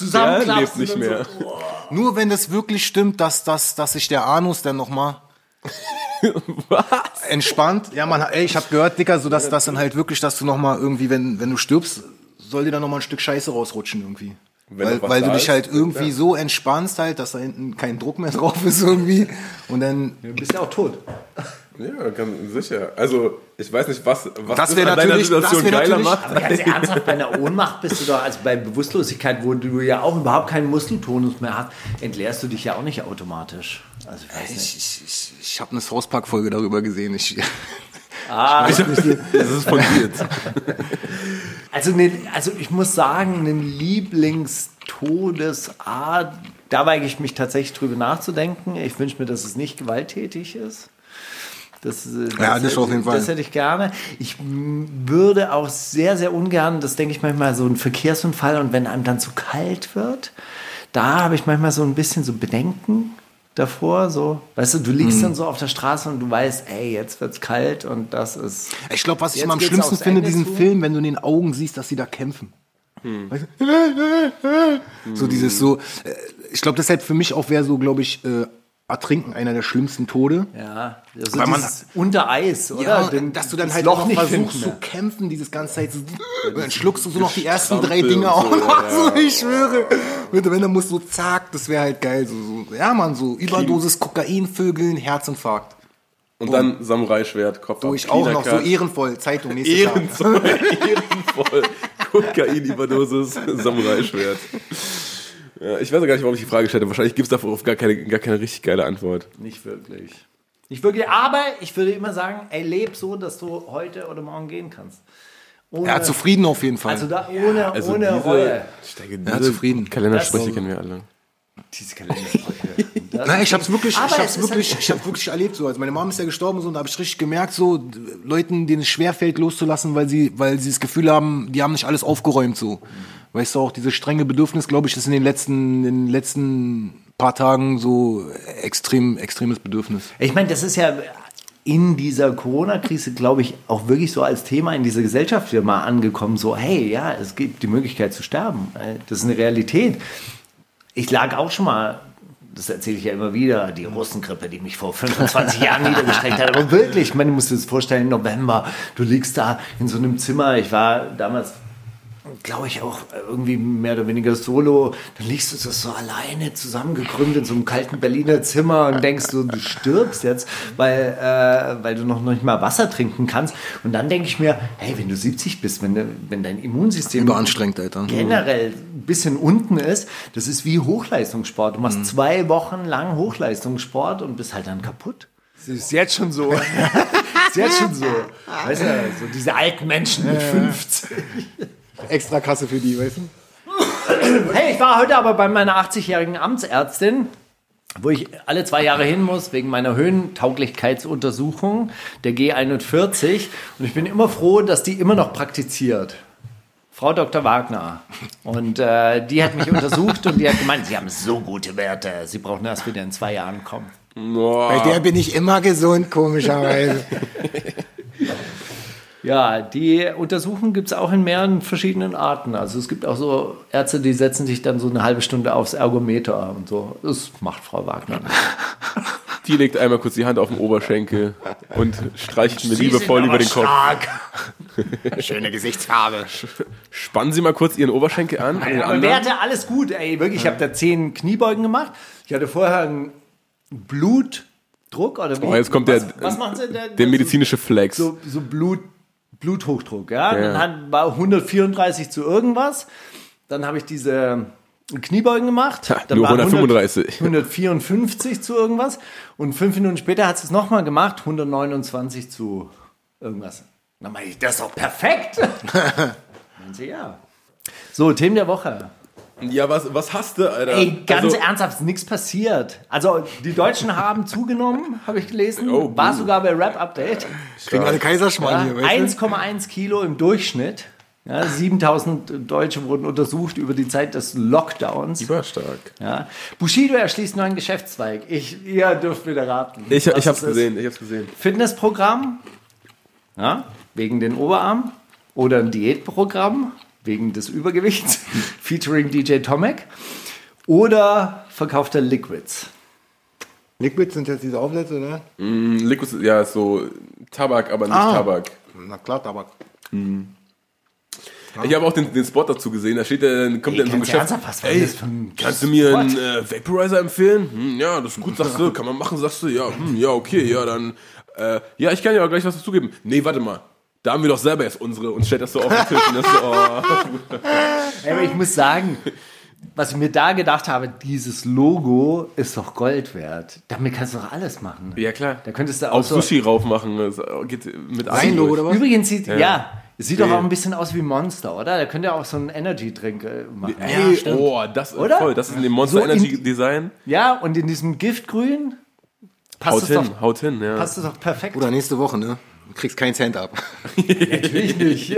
der lebt nicht dann mehr. So, oh. Nur wenn das wirklich stimmt, dass, dass, dass sich der Anus dann nochmal <laughs> Was? entspannt. Ja, man, ey, ich hab gehört, Dicker, so dass das dann halt wirklich, dass du nochmal irgendwie, wenn, wenn du stirbst, soll dir dann nochmal ein Stück Scheiße rausrutschen irgendwie. Wenn weil weil du dich ist, halt irgendwie ja. so entspannst halt, dass da hinten kein Druck mehr <laughs> drauf ist irgendwie. Und dann, Du bist ja auch tot. Ja, ganz sicher. Also, ich weiß nicht, was, was Das wär an deiner natürlich- das Situation wär geiler natürlich- macht. Aber ganz <laughs> ernsthaft, bei einer Ohnmacht bist du doch, also bei Bewusstlosigkeit, wo du ja auch überhaupt keinen Muskeltonus mehr hast, entleerst du dich ja auch nicht automatisch. Also ich weiß nicht. ich, ich, ich, ich habe eine South Park Folge darüber gesehen. Ich, <laughs> Ah, <laughs> Das ist fundiert. also, ne, also ich muss sagen, eine Lieblingstodesart, da weige ich mich tatsächlich drüber nachzudenken. Ich wünsche mir, dass es nicht gewalttätig ist. Das, äh, Ja, das auf jeden Fall. Das hätte ich gerne. Ich würde auch sehr, sehr ungern, das denke ich manchmal, so ein Verkehrsunfall und wenn einem dann zu kalt wird, da habe ich manchmal so ein bisschen so Bedenken davor. So, weißt du, du Mhm. liegst dann so auf der Straße und du weißt, ey, jetzt wird's kalt und das ist. ich glaube, was ich immer am schlimmsten finde, Ende diesen zu. Film, wenn du in den Augen siehst, dass sie da kämpfen. Weißt du? <laughs> So dieses so, äh, ich glaube, deshalb für mich auch wäre so, glaube ich, äh, Ertrinken einer der schlimmsten Tode. Ja, also Weil man- unter Eis, oder? Ja, Den- dass du dann halt Loch auch noch nicht versuchst finden zu kämpfen, dieses ganze Zeit. So, und dann schluckst du so noch die ersten drei Strampel Dinge und auch so, <laughs> noch. ja, So, ich schwöre. Und wenn dann musst du zack, das wäre halt geil. So, so, ja, man, so Überdosis Kokain, Vögeln, Herzinfarkt. Und dann Samurai-Schwert, Kopf Wo ich auch noch so ehrenvoll, Zeitung, nächstes Jahr. Ehrenvoll, <laughs> ehrenvoll. Kokain-Überdosis, Samurai-Schwert. Ja, ich weiß auch gar nicht, warum ich die Frage stelle. Wahrscheinlich gibt es darauf gar keine, gar keine richtig geile Antwort. Nicht wirklich. Nicht wirklich, aber ich würde immer sagen, ey, leb so, dass du heute oder morgen gehen kannst. Ohne, Ja, zufrieden auf jeden Fall. Also da ohne, Also ohne diese, Reue. Ich denke, Ja, diese zufrieden. Kalendersprüche kennen wir alle. Diese Kalendersprüche. <laughs> Nein, ich hab's wirklich, Aber ich es hab's wirklich, halt- ich hab's wirklich erlebt so. Also meine Mom ist ja gestorben so, und da habe ich richtig gemerkt so, Leuten, denen es schwerfällt loszulassen, weil sie, weil sie das Gefühl haben, die haben nicht alles aufgeräumt so. Weißt du auch, dieses strenge Bedürfnis, glaube ich, ist in den letzten, in den letzten paar Tagen so extrem, extremes Bedürfnis. Ich meine, das ist ja in dieser Corona-Krise, glaube ich, auch wirklich so als Thema in dieser Gesellschaft wieder mal angekommen. So, hey, ja, es gibt die Möglichkeit zu sterben. Äh, Das ist eine Realität. Ich lag auch schon mal, das erzähle ich ja immer wieder, die Russengrippe, die mich vor 25 Jahren niedergestreckt hat. Aber wirklich, ich meine, du musst dir das vorstellen, November, du liegst da in so einem Zimmer. Ich war damals glaube ich, auch irgendwie mehr oder weniger solo. Dann liegst du so, so alleine zusammengekrümmt in so einem kalten Berliner Zimmer und denkst so, du stirbst jetzt, weil, äh, weil du noch nicht mal Wasser trinken kannst. Und dann denke ich mir, hey, wenn du 70 bist, wenn, wenn dein Immunsystem Überanstrengt, Alter. generell ein bisschen unten ist, das ist wie Hochleistungssport. Du machst zwei Wochen lang Hochleistungssport und bist halt dann kaputt. Das ist jetzt schon so. Das <laughs> ist jetzt schon so. Weißt du, so diese alten Menschen mit 50. Extra Kasse für die, weißt du? Hey, ich war heute aber bei meiner 80-jährigen Amtsärztin, wo ich alle zwei Jahre hin muss wegen meiner Höhentauglichkeitsuntersuchung der G41 und ich bin immer froh, dass die immer noch praktiziert. Frau Dr. Wagner. Und äh, die hat mich untersucht und die hat gemeint, Sie haben so gute Werte, Sie brauchen erst wieder in zwei Jahren kommen. Bei der bin ich immer gesund, komischerweise. <laughs> Ja, die Untersuchung gibt es auch in mehreren verschiedenen Arten. Also es gibt auch so Ärzte, die setzen sich dann so eine halbe Stunde aufs Ergometer und so. Das macht Frau Wagner. <laughs> Die legt einmal kurz die Hand auf den Oberschenkel und streicht mir liebevoll über den Kopf. Schöne Gesichtsfarbe. Spannen Sie mal kurz Ihren Oberschenkel an. den Aber anderen. Werte, alles gut, ey, wirklich. Ich habe da zehn Kniebeugen gemacht. Ich hatte vorher einen Blutdruck oder wie? Oh, jetzt kommt der, was, was machen Sie denn? der medizinische Flex. so, so Blut, Bluthochdruck, ja. Ja. Dann war 134 zu irgendwas. Dann habe ich diese Kniebeugen gemacht. Ha, Dann nur waren 135. 154 <laughs> zu irgendwas. Und fünf Minuten später hat sie es nochmal gemacht. 129 zu irgendwas. Dann meine ich, das ist doch perfekt. <laughs> Meinen sie, ja. So, Themen der Woche. Ja, was, was hast du, Alter? Ey, ganz Also, ernsthaft, ist nichts passiert. Also, die Deutschen haben zugenommen, habe ich gelesen. Oh, War sogar bei Rap Update. Kriegen alle Kaiserschmarrn Ja, hier, weißt du? 1,1 Kilo im Durchschnitt. Ja, 7000 Deutsche wurden untersucht über die Zeit des Lockdowns. Überstark. Ja. Bushido erschließt neuen Geschäftszweig. Ich, ihr dürft wieder raten. Ich, ich hab's es gesehen, ich hab's gesehen. Fitnessprogramm, ja, wegen den Oberarm. Oder ein Diätprogramm, wegen des Übergewichts, <laughs> featuring DJ Tomek. Oder verkaufter Liquids. Liquids sind jetzt diese Aufsätze, ne? Mm, Liquid, ja, ist so Tabak, aber nicht Ah. Tabak. Na klar, Tabak. Ich habe auch den, den Spot dazu gesehen. Da steht der, kommt der in so ein Geschäft. was war Ey, das für ein kannst du mir Spot? einen äh, Vaporizer empfehlen? Hm, ja, das ist gut, sagst du. Kann man machen, sagst du. Ja, hm, ja, okay, ja, dann. Äh, ja, ich kann ja auch gleich was dazugeben. Nee, warte mal. Da haben wir doch selber jetzt unsere und stellt das so auf den Tisch. Und das so, oh. Aber ich muss sagen, was ich mir da gedacht habe, dieses Logo ist doch Gold wert. Damit kannst du doch alles machen. Ja, klar. Da könntest du auch Auf so. Sushi raufmachen. Das geht mit Sein Logo durch. oder was? Übrigens sieht, ja, es sieht doch auch ein bisschen aus wie Monster, oder? Da könnt ihr auch so einen Energy-Drink äh, machen. Ey, oh, das ist Oder? voll. Das ist in dem Monster So in- Energy Design. Ja, und in diesem Giftgrün passt Haut es hin, doch, haut hin, ja. passt es doch perfekt. Oder nächste Woche, ne? Du kriegst keinen Cent ab. Natürlich <laughs> nicht.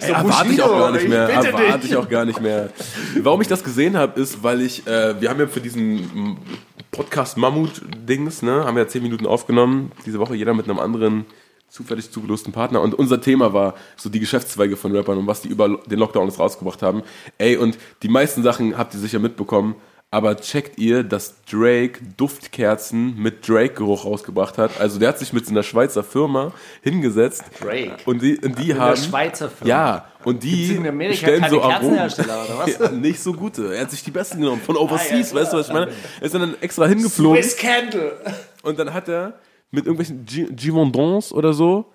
Ey, erwarte ich auch gar nicht mehr. Ich Erwarte dich. ich auch gar nicht mehr. Warum ich das gesehen habe, ist, weil ich, äh, wir haben ja für diesen Podcast Mammut-Dings, ne, haben ja zehn Minuten aufgenommen, diese Woche jeder mit einem anderen zufällig zugelosten Partner. Und unser Thema war so die Geschäftszweige von Rappern und was die über den Lockdown rausgebracht haben. Ey, und die meisten Sachen habt ihr sicher mitbekommen. Aber checkt ihr, dass Drake Duftkerzen mit Drake-Geruch rausgebracht hat? Also der hat sich mit so einer Schweizer Firma hingesetzt. Drake? Und die, und die haben... einer Schweizer Firma? Ja, und die stellen so Aromen. Kerzenhersteller, oder was? <laughs> Ja, nicht so gute. Er hat sich die besten genommen. Von Overseas, Ah, ja, weißt du, was ich meine? Er ist dann extra hingeflogen. Swiss Candle. Und dann hat er mit irgendwelchen Gi- Givendons oder so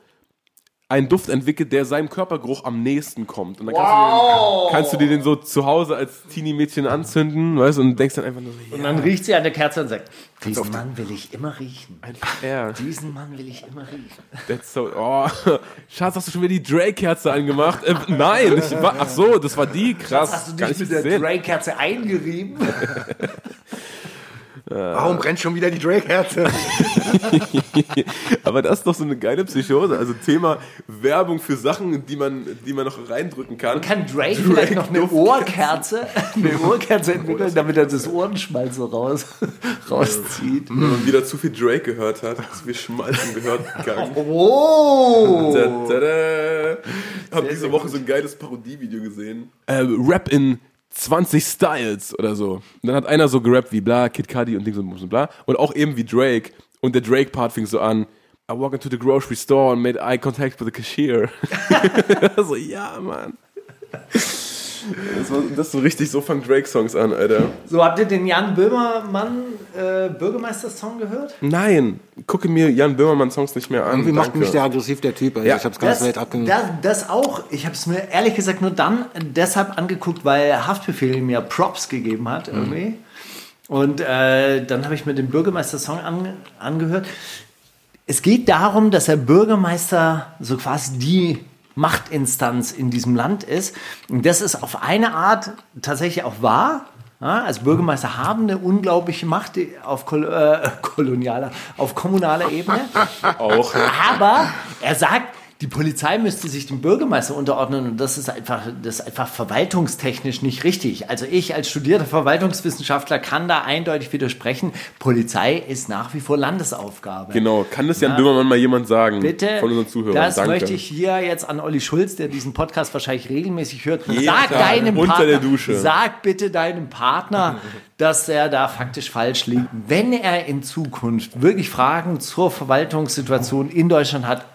einen Duft entwickelt, der seinem Körpergeruch am nächsten kommt. Und dann kannst, du, den, kannst du dir den so zu Hause als Teenie-Mädchen anzünden, weißt du, und denkst dann einfach nur so, Und ja, dann riecht sie an der Kerze und sagt, diesen Mann will ich immer riechen. einfach er. Diesen Mann will ich immer riechen. That's so, oh, Schatz, hast du schon wieder die Drake-Kerze angemacht? Äh, nein, ich war, ach so, das war die, krass. Hast du dich mit der. Drake-Kerze eingerieben? <laughs> Warum brennt schon wieder die Drake-Herze? <laughs> Aber das ist doch so eine geile Psychose. Also Thema Werbung für Sachen, die man, die man noch reindrücken kann. Kann Drake, vielleicht noch eine. Ohrkerze, eine <laughs> Ohrkerze entwickeln, damit er das Ohrenschmalz so raus, rauszieht? Wenn man wieder zu viel Drake gehört hat, zu viel Schmalzen gehört gegangen. Oh! Da, da, da. Hab diese Woche so ein geiles Parodievideo gesehen. Äh, Rap in 20 Styles oder so. Und dann hat einer so gerappt wie bla, Kid Cudi und Dings und bla. Und auch eben wie Drake. Und der Drake-Part fing so an. I walk into the grocery store and made eye contact with the cashier. <laughs> so, ja, Mann. Das, war, das ist so richtig, so fangen Drake-Songs an, Alter. So, habt ihr den Jan Böhmermann äh, Bürgermeister-Song gehört? Nein, gucke mir Jan Böhmermann-Songs nicht mehr an. Irgendwie macht mich der aggressiv, der Typ. Also Ja. ich hab's ganz weit abgenommen. das, das auch. Ich habe es mir ehrlich gesagt nur dann deshalb angeguckt, weil Haftbefehl mir Props gegeben hat irgendwie. Und äh, dann habe ich mir den Bürgermeister-Song an, angehört. Es geht darum, dass der Bürgermeister so quasi die Machtinstanz in diesem Land ist. Und das ist auf eine Art tatsächlich auch wahr. Ja, als Bürgermeister haben eine unglaubliche Macht auf kol äh, <laughs> kolonialer, auf kommunaler Ebene. Auch. Aber er sagt, die Polizei müsste sich dem Bürgermeister unterordnen und das ist einfach, das ist einfach verwaltungstechnisch nicht richtig. Also ich als studierter Verwaltungswissenschaftler kann da eindeutig widersprechen. Polizei ist nach wie vor Landesaufgabe. Genau, kann das Jan Böhmermann mal jemand sagen? Bitte, Von unseren Zuhörern. das Danke. möchte ich hier jetzt an Olli Schulz, der diesen Podcast wahrscheinlich regelmäßig hört. Jeden Sag Tag, deinem unter Partner, der Dusche. sag bitte deinem Partner, <laughs> dass er da faktisch falsch liegt. Wenn er in Zukunft wirklich Fragen zur Verwaltungssituation in Deutschland hat,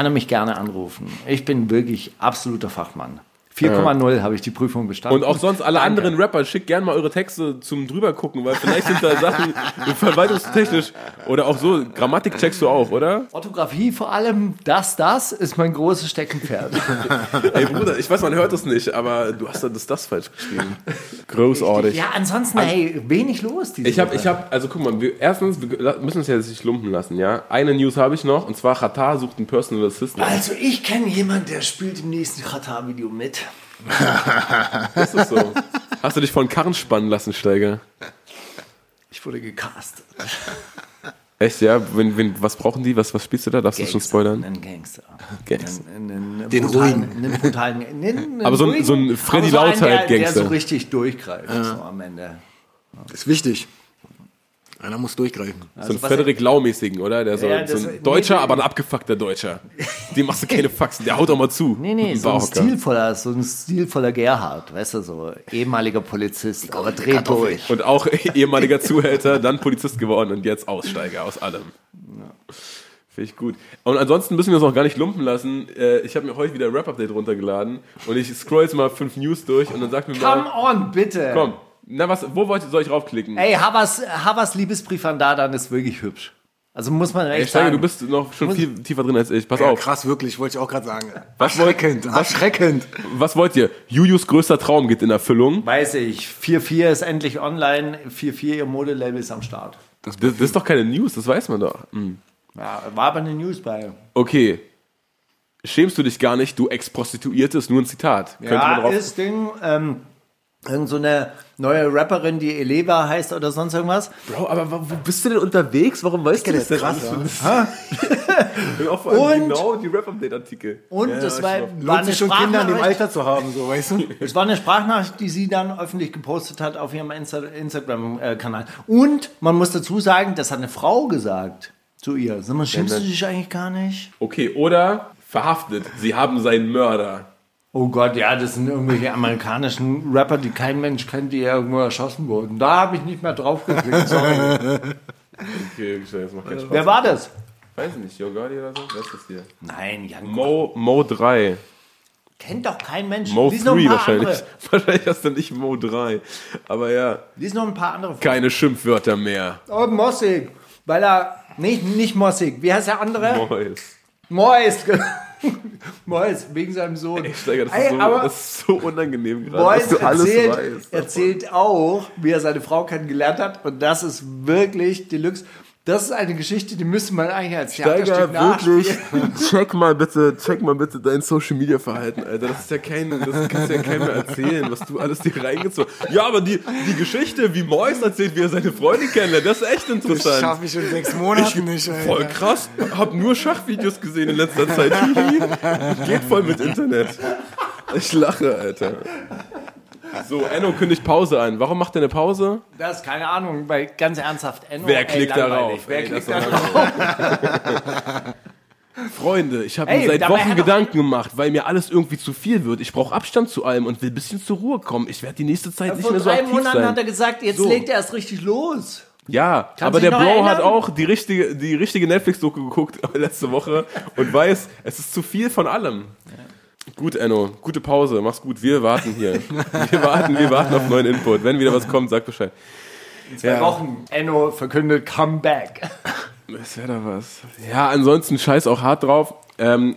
kann er mich gerne anrufen. Ich bin wirklich absoluter Fachmann. 4,0 habe ich die Prüfung bestanden. Und auch sonst alle Danke. anderen Rapper, schickt gerne mal eure Texte zum drüber gucken, weil vielleicht sind da Sachen <laughs> verwaltungstechnisch oder auch so, Grammatik checkst du auch, oder? Orthographie vor allem, das, das ist mein großes Steckenpferd. <laughs> Ey Bruder, ich weiß, man hört es nicht, aber du hast das, das falsch geschrieben. <laughs> Großartig. ja, ansonsten, hey, wenig los diese Ich habe, ich habe, also guck mal, wir, erstens, wir müssen uns ja jetzt nicht lumpen lassen, ja. Eine News habe ich noch, und zwar Qatar sucht einen Personal Assistant. Also ich kenne jemanden, der spielt im nächsten Katar-Video mit. Das ist so. Hast du dich von Karren spannen lassen, Steiger? Ich wurde gecastet. Echt, ja? Wenn, wenn, was brauchen die? Was, was spielst du da? Darfst du schon spoilern? Einen Gangster. Gangster. Einen, einen, Den brutalen, ruhigen. Einen brutalen, einen, einen <laughs> Aber so ein- ruhigen, so ein Freddy so einen, der- Der Lauter-Gangster. so richtig durchgreift so am Ende. Das ist wichtig. Einer muss durchgreifen. So ein Also Frederik Lau-mäßigen, oder? Der so, Ja, so ein Deutscher, nee, aber ein abgefuckter Deutscher. Dem machst du keine Faxen, der haut doch mal zu. Nee, nee, so ein stilvoller, so ein stilvoller Gerhard, weißt du, so ehemaliger Polizist, aber dreht durch. Und auch ehemaliger Zuhälter, dann Polizist geworden und jetzt Aussteiger aus allem. Finde ich gut. Und ansonsten müssen wir uns auch gar nicht lumpen lassen. Äh, Ich habe mir heute wieder ein Rap-Update runtergeladen und ich scroll jetzt mal fünf News durch und dann sagt mir Come mal, on, bitte. komm, na was, wo wollt, soll ich raufklicken? Ey, Havas, Havas Liebesbrief an Dadan ist wirklich hübsch. Also muss man Ey, echt Steiger, sagen. du bist noch schon viel tiefer drin als ich. Pass Ja, auf. krass, wirklich, wollte ich auch gerade sagen. Was wollt- erschreckend, erschreckend. Was wollt ihr? Jujus größter Traum geht in Erfüllung. Weiß ich. 4.4 ist endlich online. 4.4, ihr Modelabel ist am Start. Das, das ist doch keine News, das weiß man doch. Hm. Ja, war aber eine News bei. Okay. Schämst du dich gar nicht, du Ex-Prostituierte, ist nur ein Zitat. Könnte man Ja, ist Ding. Ähm, irgend so eine neue Rapperin, die Eleva heißt oder sonst irgendwas. Bro, aber wo bist du denn unterwegs? Warum weißt du das denn krass? Ich auch vor allem Und- genau die Rap-Update-Artikel. Und Ja, es ich war, war, eine schon Kinder in dem Alter zu haben, so, weißt du? <laughs> es war eine Sprachnachricht, die sie dann öffentlich gepostet hat auf ihrem Insta Instagram-Kanal. Und man muss dazu sagen, das hat eine Frau gesagt zu ihr. Sag mal, schämst du dich eigentlich gar nicht? Okay, oder verhaftet. Sie haben seinen Mörder. Oh Gott, ja, das sind irgendwelche amerikanischen Rapper, die kein Mensch kennt, die irgendwo erschossen wurden. Da habe ich nicht mehr drauf geklickt, sorry. <laughs> Okay, das macht keinen Spaß. Wer war das? Weiß ich nicht, Yogardi oder so? Wer ist das hier? Nein, Jan Mo, Mo 3. kennt doch kein Mensch. Mo Lies noch ein 3 paar wahrscheinlich. andere. <laughs> Wahrscheinlich hast du nicht Mo 3. Aber ja, Lies noch ein paar andere. vor. keine Schimpfwörter mehr. Oh, Mossig. Weil er, nicht, nicht Mossig. Wie heißt der andere? Mois. Mois. <laughs> <laughs> Mois, wegen seinem Sohn. Ey, Steiger, das, Ey, ist so, aber das ist so unangenehm gerade, Mois dass du alles erzählt, weißt. erzählt auch, wie er seine Frau kennengelernt hat. Und das ist wirklich Deluxe. Das ist eine Geschichte, die müsste man eigentlich als Steiger, wirklich, <laughs> check mal bitte, check mal bitte dein Social Media Verhalten, Alter. Das ist ja kein, das kannst ja keinem mehr erzählen, was du alles dir reingezogen hast. Ja, aber die, die Geschichte, wie Mois erzählt, wie er seine Freundin kennenlernt, das ist echt Das interessant. schaffe ich in sechs Monaten nicht, Alter. Voll krass. Hab nur Schachvideos gesehen in letzter Zeit. Geht voll mit Internet. Ich lache, Alter. So, Enno kündigt Pause an. Warum macht er eine Pause? Das ist keine Ahnung, weil ganz ernsthaft, Enno, Wer ey, klickt langweilig. darauf? Wer Ey, klickt darauf? Freunde, ich habe Ey, mir seit Wochen hat Gedanken gemacht, weil mir alles irgendwie zu viel wird. Ich brauche Abstand zu allem und will ein bisschen zur Ruhe kommen. Ich werde die nächste Zeit nicht Vor mehr so drei aktiv Monaten sein. hat er gesagt, jetzt So. legt er erst richtig los. Ja, Kannst aber der Bro hat erinnern? auch die richtige, die richtige Netflix-Doku geguckt <laughs> letzte Woche und weiß, es ist zu viel von allem. Gut, Enno, gute Pause, mach's gut. Wir warten hier. Wir warten, wir warten auf neuen Input. Wenn wieder was kommt, sag Bescheid. Zwei Wochen. Enno verkündet Comeback. Was wäre da was? Ja, ansonsten scheiß auch hart drauf. Ähm,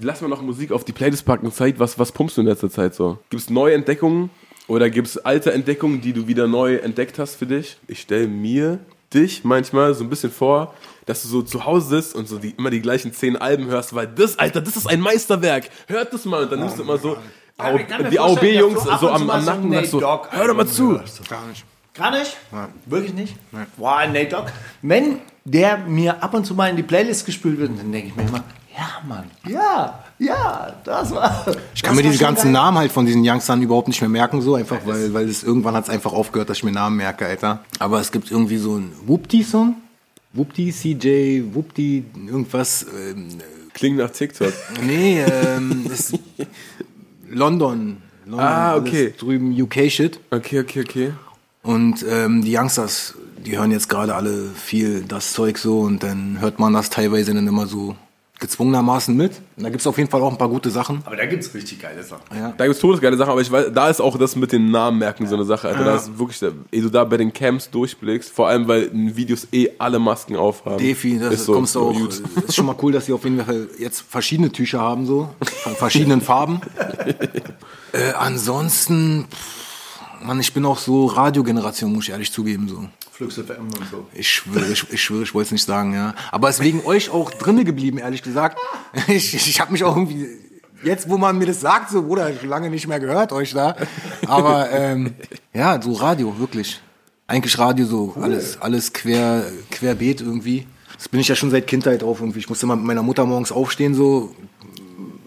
lass mal noch Musik auf die Playlist packen. Zeit, was, was pumpst du in letzter Zeit so? Gibt's neue Entdeckungen oder gibt's alte Entdeckungen, die du wieder neu entdeckt hast für dich? Ich stelle mir dich manchmal so ein bisschen vor, dass du so zu Hause sitzt und so die, immer die gleichen zehn Alben hörst, weil das, Alter, das ist ein Meisterwerk. Hört das mal und dann nimmst du immer so mir die AOB-Jungs so am, am so Nacken und so, Nate Dogg hör doch mal zu. Gar nicht. Gar nicht? Wirklich nicht? Boah, Nate Dogg. Wenn der mir ab und zu mal in die Playlist gespült wird, dann denke ich mir immer, ja, Mann, ja, ja, das war. Ich kann mir diese ganzen Namen halt von diesen Youngstern überhaupt nicht mehr merken, so einfach, weil, weil es irgendwann hat es einfach aufgehört, dass ich mir Namen merke, Alter. Aber es gibt irgendwie so einen Whoopty-Song. Whoopty, CJ, Whoopty, irgendwas. Ähm, Klingt nach TikTok. <laughs> nee, ähm, ist London. London. Ah, okay. Drüben UK-Shit. Okay, okay, okay. Und ähm, die Youngsters, die hören jetzt gerade alle viel das Zeug so und dann hört man das teilweise dann immer so gezwungenermaßen mit. Und da gibt's auf jeden Fall auch ein paar gute Sachen. Aber da gibt's richtig geile Sachen. Da gibt's todesgeile Sachen, aber ich weiß, da ist auch das mit den Namen merken so eine Sache. Alter. Da ist wirklich, ehe du da bei den Camps durchblickst, vor allem weil in Videos eh alle Masken aufhaben. Defi, das ist so, kommst du so auch. gut. Ist schon mal cool, dass sie auf jeden Fall jetzt verschiedene Tücher haben, so. Von verschiedenen Farben. <laughs> äh, ansonsten, pff, Mann, ich bin auch so Radiogeneration, muss ich ehrlich zugeben, so. Flux FM und so. Ich schwöre, ich, ich schwöre, ich wollte es nicht sagen, ja. Aber es ist wegen euch auch drinne geblieben, ehrlich gesagt. <laughs> Ich, ich habe mich auch irgendwie, jetzt wo man mir das sagt, so, Bruder, ich lange nicht mehr gehört, euch da. Aber ähm, ja, so Radio, wirklich. Eigentlich Radio so, alles, alles quer, querbeet irgendwie. Das bin ich ja schon seit Kindheit auf irgendwie. Ich musste mal mit meiner Mutter morgens aufstehen, so,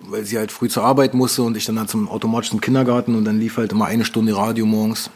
weil sie halt früh zur Arbeit musste und ich dann halt zum automatisch zum Kindergarten und dann lief halt immer eine Stunde Radio morgens.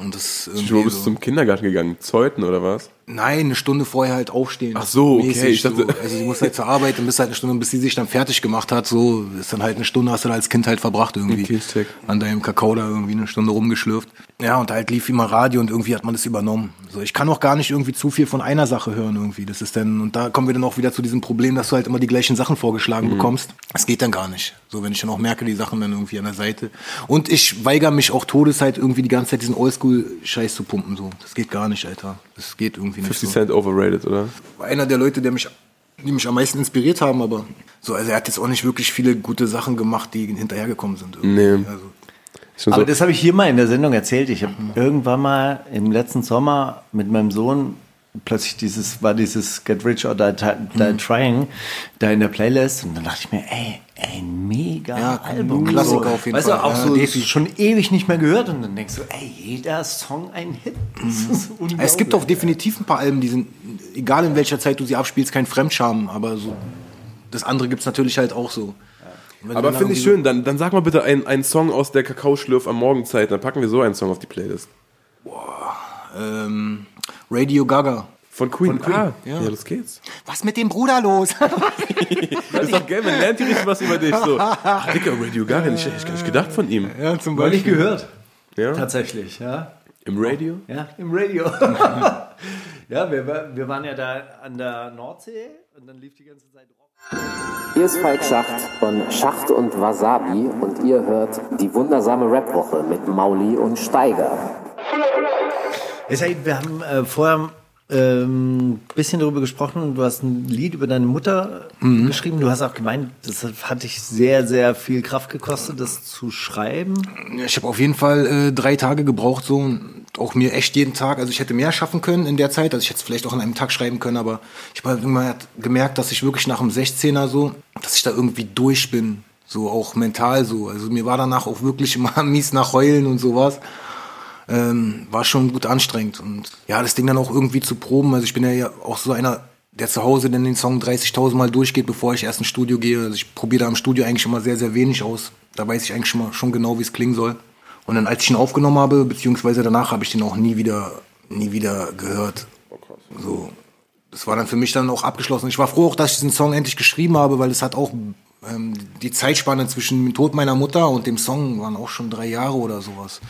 Und das irgendwie bist du so. zum Kindergarten gegangen? Zeuten oder was? Nein, eine Stunde vorher halt aufstehen. Ach so, okay, Mäßig ich dachte- So. Also sie muss halt zur Arbeit und bis halt eine Stunde, bis sie sich dann fertig gemacht hat, so ist dann halt eine Stunde, hast du da als Kind halt verbracht irgendwie. Okay. An deinem Kakao da irgendwie eine Stunde rumgeschlürft. Ja, und halt lief immer Radio und irgendwie hat man das übernommen. So, ich kann auch gar nicht irgendwie zu viel von einer Sache hören irgendwie. Das ist dann, und da kommen wir dann auch wieder zu diesem Problem, dass du halt immer die gleichen Sachen vorgeschlagen Mhm. bekommst. Das geht dann gar nicht. So, wenn ich dann auch merke, die Sachen dann irgendwie an der Seite. Und ich weigere mich auch Todeszeit irgendwie die ganze Zeit diesen Oldschool-Scheiß zu pumpen, so. Das geht gar nicht, Alter. Das geht irgendwie nicht 50 so Cent overrated, oder? war einer der Leute, der mich, die mich am meisten inspiriert haben, aber so, also er hat jetzt auch nicht wirklich viele gute Sachen gemacht, die hinterhergekommen sind. irgendwie. Nee. Also, Aber so. das habe ich hier mal in der Sendung erzählt. Ich habe irgendwann mal im letzten Sommer mit meinem Sohn plötzlich dieses, war dieses Get Rich or Die, Die Trying da in der Playlist und dann dachte ich mir, ey, ein mega Ja, Album. Klassiker auf jeden weißt Fall. du, auch Ja, so Defi. schon ewig nicht mehr gehört und dann denkst du, ey, jeder Song ein Hit. Das ist unglaublich. es gibt auch definitiv ein paar Alben, die sind, egal in welcher Zeit du sie abspielst, kein Fremdscham, aber so, das andere gibt's natürlich halt auch so. Wenn Aber finde ich schön, dann, dann sag mal bitte einen, einen Song aus der Kakaoschlürf am Morgenzeit, dann packen wir so einen Song auf die Playlist. So, ähm, Radio Gaga. Von Queen. Ah, ja. ja. los geht's. Was mit dem Bruder los? <laughs> Das ist doch geil, man lernt hier richtig was über dich. So, ach, Dicker, Radio Gaga, ich hätte gar nicht gedacht von ihm. ja, zum Neulich gehört. Ja? Tatsächlich, ja. Im Radio? Ja, im Radio. <laughs> ja, wir, wir waren ja da an der Nordsee und dann lief die ganze Zeit Rock. Hier ist Falk Schacht von Schacht und Wasabi und ihr hört die wundersame Rapwoche mit Mauli und Steiger. Ey, wir haben äh, vorher ähm, ein bisschen darüber gesprochen. Du hast ein Lied über deine Mutter Mhm. geschrieben. Du hast auch gemeint, das hat dich sehr, sehr viel Kraft gekostet, das zu schreiben. Ich habe auf jeden Fall äh, drei Tage gebraucht so auch mir echt jeden Tag, also ich hätte mehr schaffen können in der Zeit, also ich hätte es vielleicht auch an einem Tag schreiben können, aber ich habe irgendwann gemerkt, dass ich wirklich nach dem 16er so, dass ich da irgendwie durch bin, so auch mental so. Also mir war danach auch wirklich immer <laughs> mies nach Heulen und sowas. Ähm, war schon gut anstrengend und ja, das Ding dann auch irgendwie zu proben, also ich bin ja auch so einer, der zu Hause dann den Song 30.000 Mal durchgeht, bevor ich erst ins Studio gehe. Also ich probiere da im Studio eigentlich immer sehr, sehr wenig aus. Da weiß ich eigentlich schon, mal, schon genau, wie es klingen soll. Und dann, als ich ihn aufgenommen habe, beziehungsweise danach, habe ich den auch nie wieder, nie wieder gehört. So, das war dann für mich dann auch abgeschlossen. Ich war froh auch, dass ich diesen Song endlich geschrieben habe, weil es hat auch ähm, die Zeitspanne zwischen dem Tod meiner Mutter und dem Song waren auch schon drei Jahre oder sowas.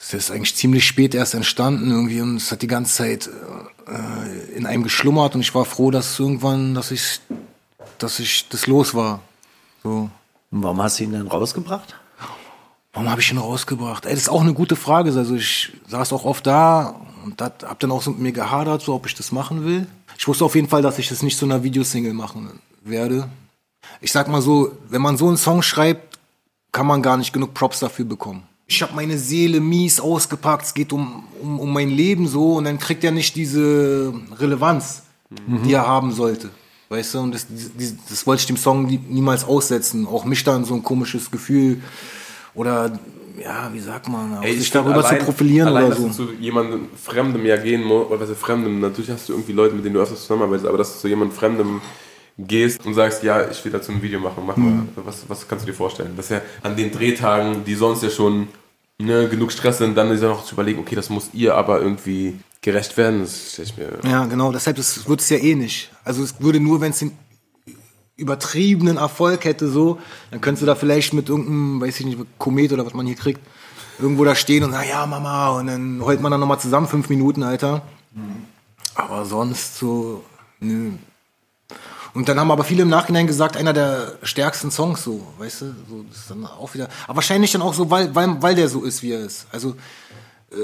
Das ist eigentlich ziemlich spät erst entstanden irgendwie und es hat die ganze Zeit äh, in einem geschlummert und ich war froh, dass irgendwann, dass ich, dass ich das los war. So. Und warum hast du ihn dann rausgebracht? Warum habe ich ihn rausgebracht? Ey, das ist auch eine gute Frage. Also ich saß auch oft da und hab dann auch so mit mir gehadert, so ob ich das machen will. Ich wusste auf jeden Fall, dass ich das nicht zu einer Videosingle machen werde. Ich sag mal so, wenn man so einen Song schreibt, kann man gar nicht genug Props dafür bekommen. Ich habe meine Seele mies ausgepackt, es geht um, um, um mein Leben so und dann kriegt er nicht diese Relevanz, mhm. die er haben sollte. Weißt du, und das, das, das wollte ich dem Song niemals aussetzen. Auch mich dann so ein komisches Gefühl oder ja, wie sagt man, Ey, sich darüber allein, zu profilieren allein, oder so. Dass du zu jemandem Fremdem ja gehen musst, oder was ist Fremdem, natürlich hast du irgendwie Leute, mit denen du öfters zusammenarbeitest, aber dass du zu jemandem Fremdem gehst und sagst, ja, ich will dazu ein Video machen, mach mal, mhm. was, was kannst du dir vorstellen? Dass ja an den Drehtagen, die sonst ja schon ne, genug Stress sind, dann ist ja noch zu überlegen, okay, das muss ihr aber irgendwie gerecht werden, das stelle ich mir... Ja, genau, deshalb wird es ja eh nicht. Also es würde nur, wenn es übertriebenen Erfolg hätte, so, dann könntest du da vielleicht mit irgendeinem, weiß ich nicht, Komet oder was man hier kriegt, irgendwo da stehen und, na ja, Mama, und dann heult man dann nochmal zusammen fünf Minuten, Alter. Mhm. Aber sonst so, nö. Und dann haben aber viele im Nachhinein gesagt, einer der stärksten Songs, so, weißt du, so, das ist dann auch wieder, aber wahrscheinlich dann auch so, weil, weil, weil der so ist, wie er ist. Also, äh,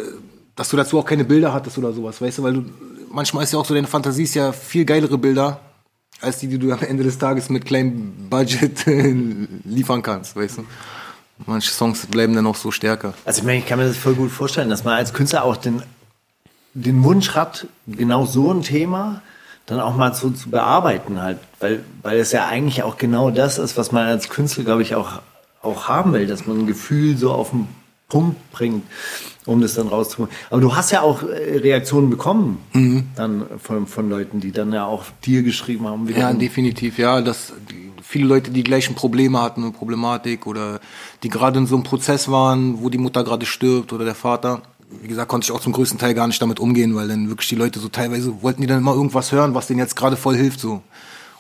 dass du dazu auch keine Bilder hattest oder sowas, weißt du, weil du, manchmal ist ja auch so, deine Fantasie ist ja viel geilere Bilder als die, die du am Ende des Tages mit kleinem Budget <laughs> liefern kannst, weißt du? Manche Songs bleiben dann auch so stärker. Also ich meine, ich kann mir das voll gut vorstellen, dass man als Künstler auch den, den Wunsch hat, genau so ein Thema dann auch mal so zu bearbeiten halt, weil, weil es ja eigentlich auch genau das ist, was man als Künstler, glaube ich, auch, auch haben will, dass man ein Gefühl so auf den Punkt bringt um das dann rauszuholen. Aber du hast ja auch äh, Reaktionen bekommen, mhm. dann von, von Leuten, die dann ja auch dir geschrieben haben. Ja, definitiv, ja, dass viele Leute die gleichen Probleme hatten und Problematik oder die gerade in so einem Prozess waren, wo die Mutter gerade stirbt oder der Vater. Wie gesagt, konnte ich auch zum größten Teil gar nicht damit umgehen, weil dann wirklich die Leute so teilweise wollten die dann immer irgendwas hören, was denen jetzt gerade voll hilft, so.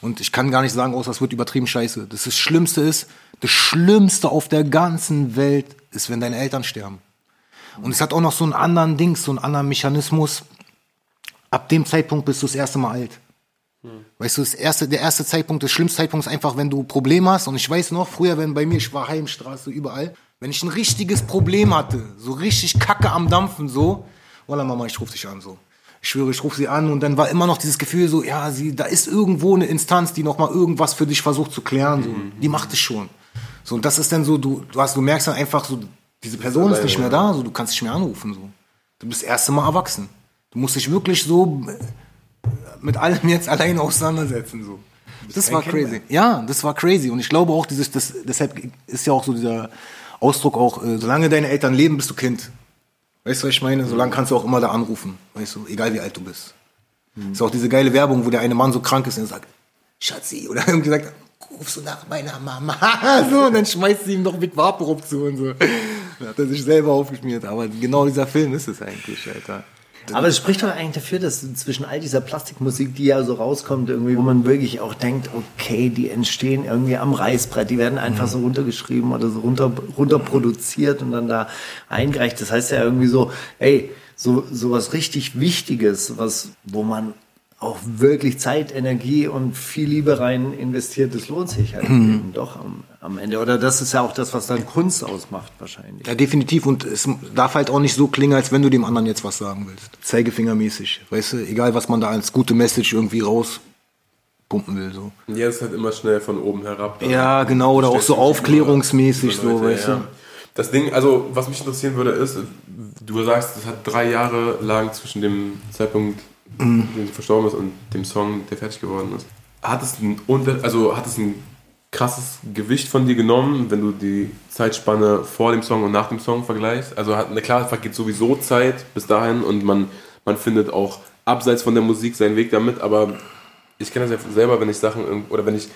Und ich kann gar nicht sagen, außer es wird übertrieben scheiße. Das, das Schlimmste ist, das Schlimmste auf der ganzen Welt ist, wenn deine Eltern sterben. Und es hat auch noch so einen anderen Ding, so einen anderen Mechanismus. Ab dem Zeitpunkt bist du das erste Mal alt. Hm. Weißt du, das erste, der erste Zeitpunkt, der schlimmste Zeitpunkt ist einfach, wenn du Probleme hast. Und ich weiß noch, früher, wenn bei mir, ich war Heimstraße, überall, wenn ich ein richtiges Problem hatte, so richtig Kacke am Dampfen, so, Walla Mama, ich ruf dich an, so. Ich schwöre, ich rufe sie an und dann war immer noch dieses Gefühl so, ja, sie, da ist irgendwo eine Instanz, die noch mal irgendwas für dich versucht zu klären, so. Mhm. Die macht es schon. So, und das ist dann so, du, du hast, du merkst dann einfach so, diese Person ist nicht mehr da, so, du kannst nicht mehr anrufen. So. Du bist das erste Mal erwachsen. Du musst dich wirklich so äh, mit allem jetzt <laughs> alleine auseinandersetzen. So. Das war crazy. Ja, das war crazy. Und ich glaube auch, dieses, das, deshalb ist ja auch so dieser Ausdruck auch, äh, solange deine Eltern leben, bist du Kind. Weißt du, was ich meine? Solange kannst du auch immer da anrufen. Weißt du, egal wie alt du bist. Mhm. Ist auch diese geile Werbung, wo der eine Mann so krank ist und er sagt, Schatzi, oder <laughs> irgendwie sagt, rufst du nach meiner Mama. <laughs> so, und dann schmeißt sie ihm noch mit Vaporub zu und so. Dann hat er sich selber aufgeschmiert. Aber genau dieser Film ist es eigentlich, Alter. Aber es spricht doch eigentlich dafür, dass zwischen all dieser Plastikmusik, die ja so rauskommt, irgendwie, wo man wirklich auch denkt, okay, die entstehen irgendwie am Reißbrett, die werden einfach so runtergeschrieben oder so runter, runterproduziert und dann da eingereicht. Das heißt ja irgendwie so, ey, so, so was richtig Wichtiges, was, wo man auch wirklich Zeit, Energie und viel Liebe rein investiert, das lohnt sich halt mhm. doch am, am, Ende. Oder das ist ja auch das, was dann Kunst ausmacht wahrscheinlich. Ja, definitiv. Und es darf halt auch nicht so klingen, als wenn du dem anderen jetzt was sagen willst. Zeigefingermäßig. Weißt du, egal was man da als gute Message irgendwie rauspumpen will. So. Ja, es ist halt immer schnell von oben herab. Ja, genau. Oder auch so aufklärungsmäßig, so, weißt ja. du. Das Ding, also was mich interessieren würde, ist, du sagst, es hat drei Jahre lang zwischen dem Zeitpunkt, Mhm. dem sie verstorben ist und dem Song, der fertig geworden ist. Hat es ein, also hat es ein krasses Gewicht von dir genommen, wenn du die Zeitspanne vor dem Song und nach dem Song vergleichst? Also hat, na klar, vergeht sowieso Zeit bis dahin und man, man findet auch abseits von der Musik seinen Weg damit, aber ich kenne das ja selber, wenn ich Sachen oder wenn ich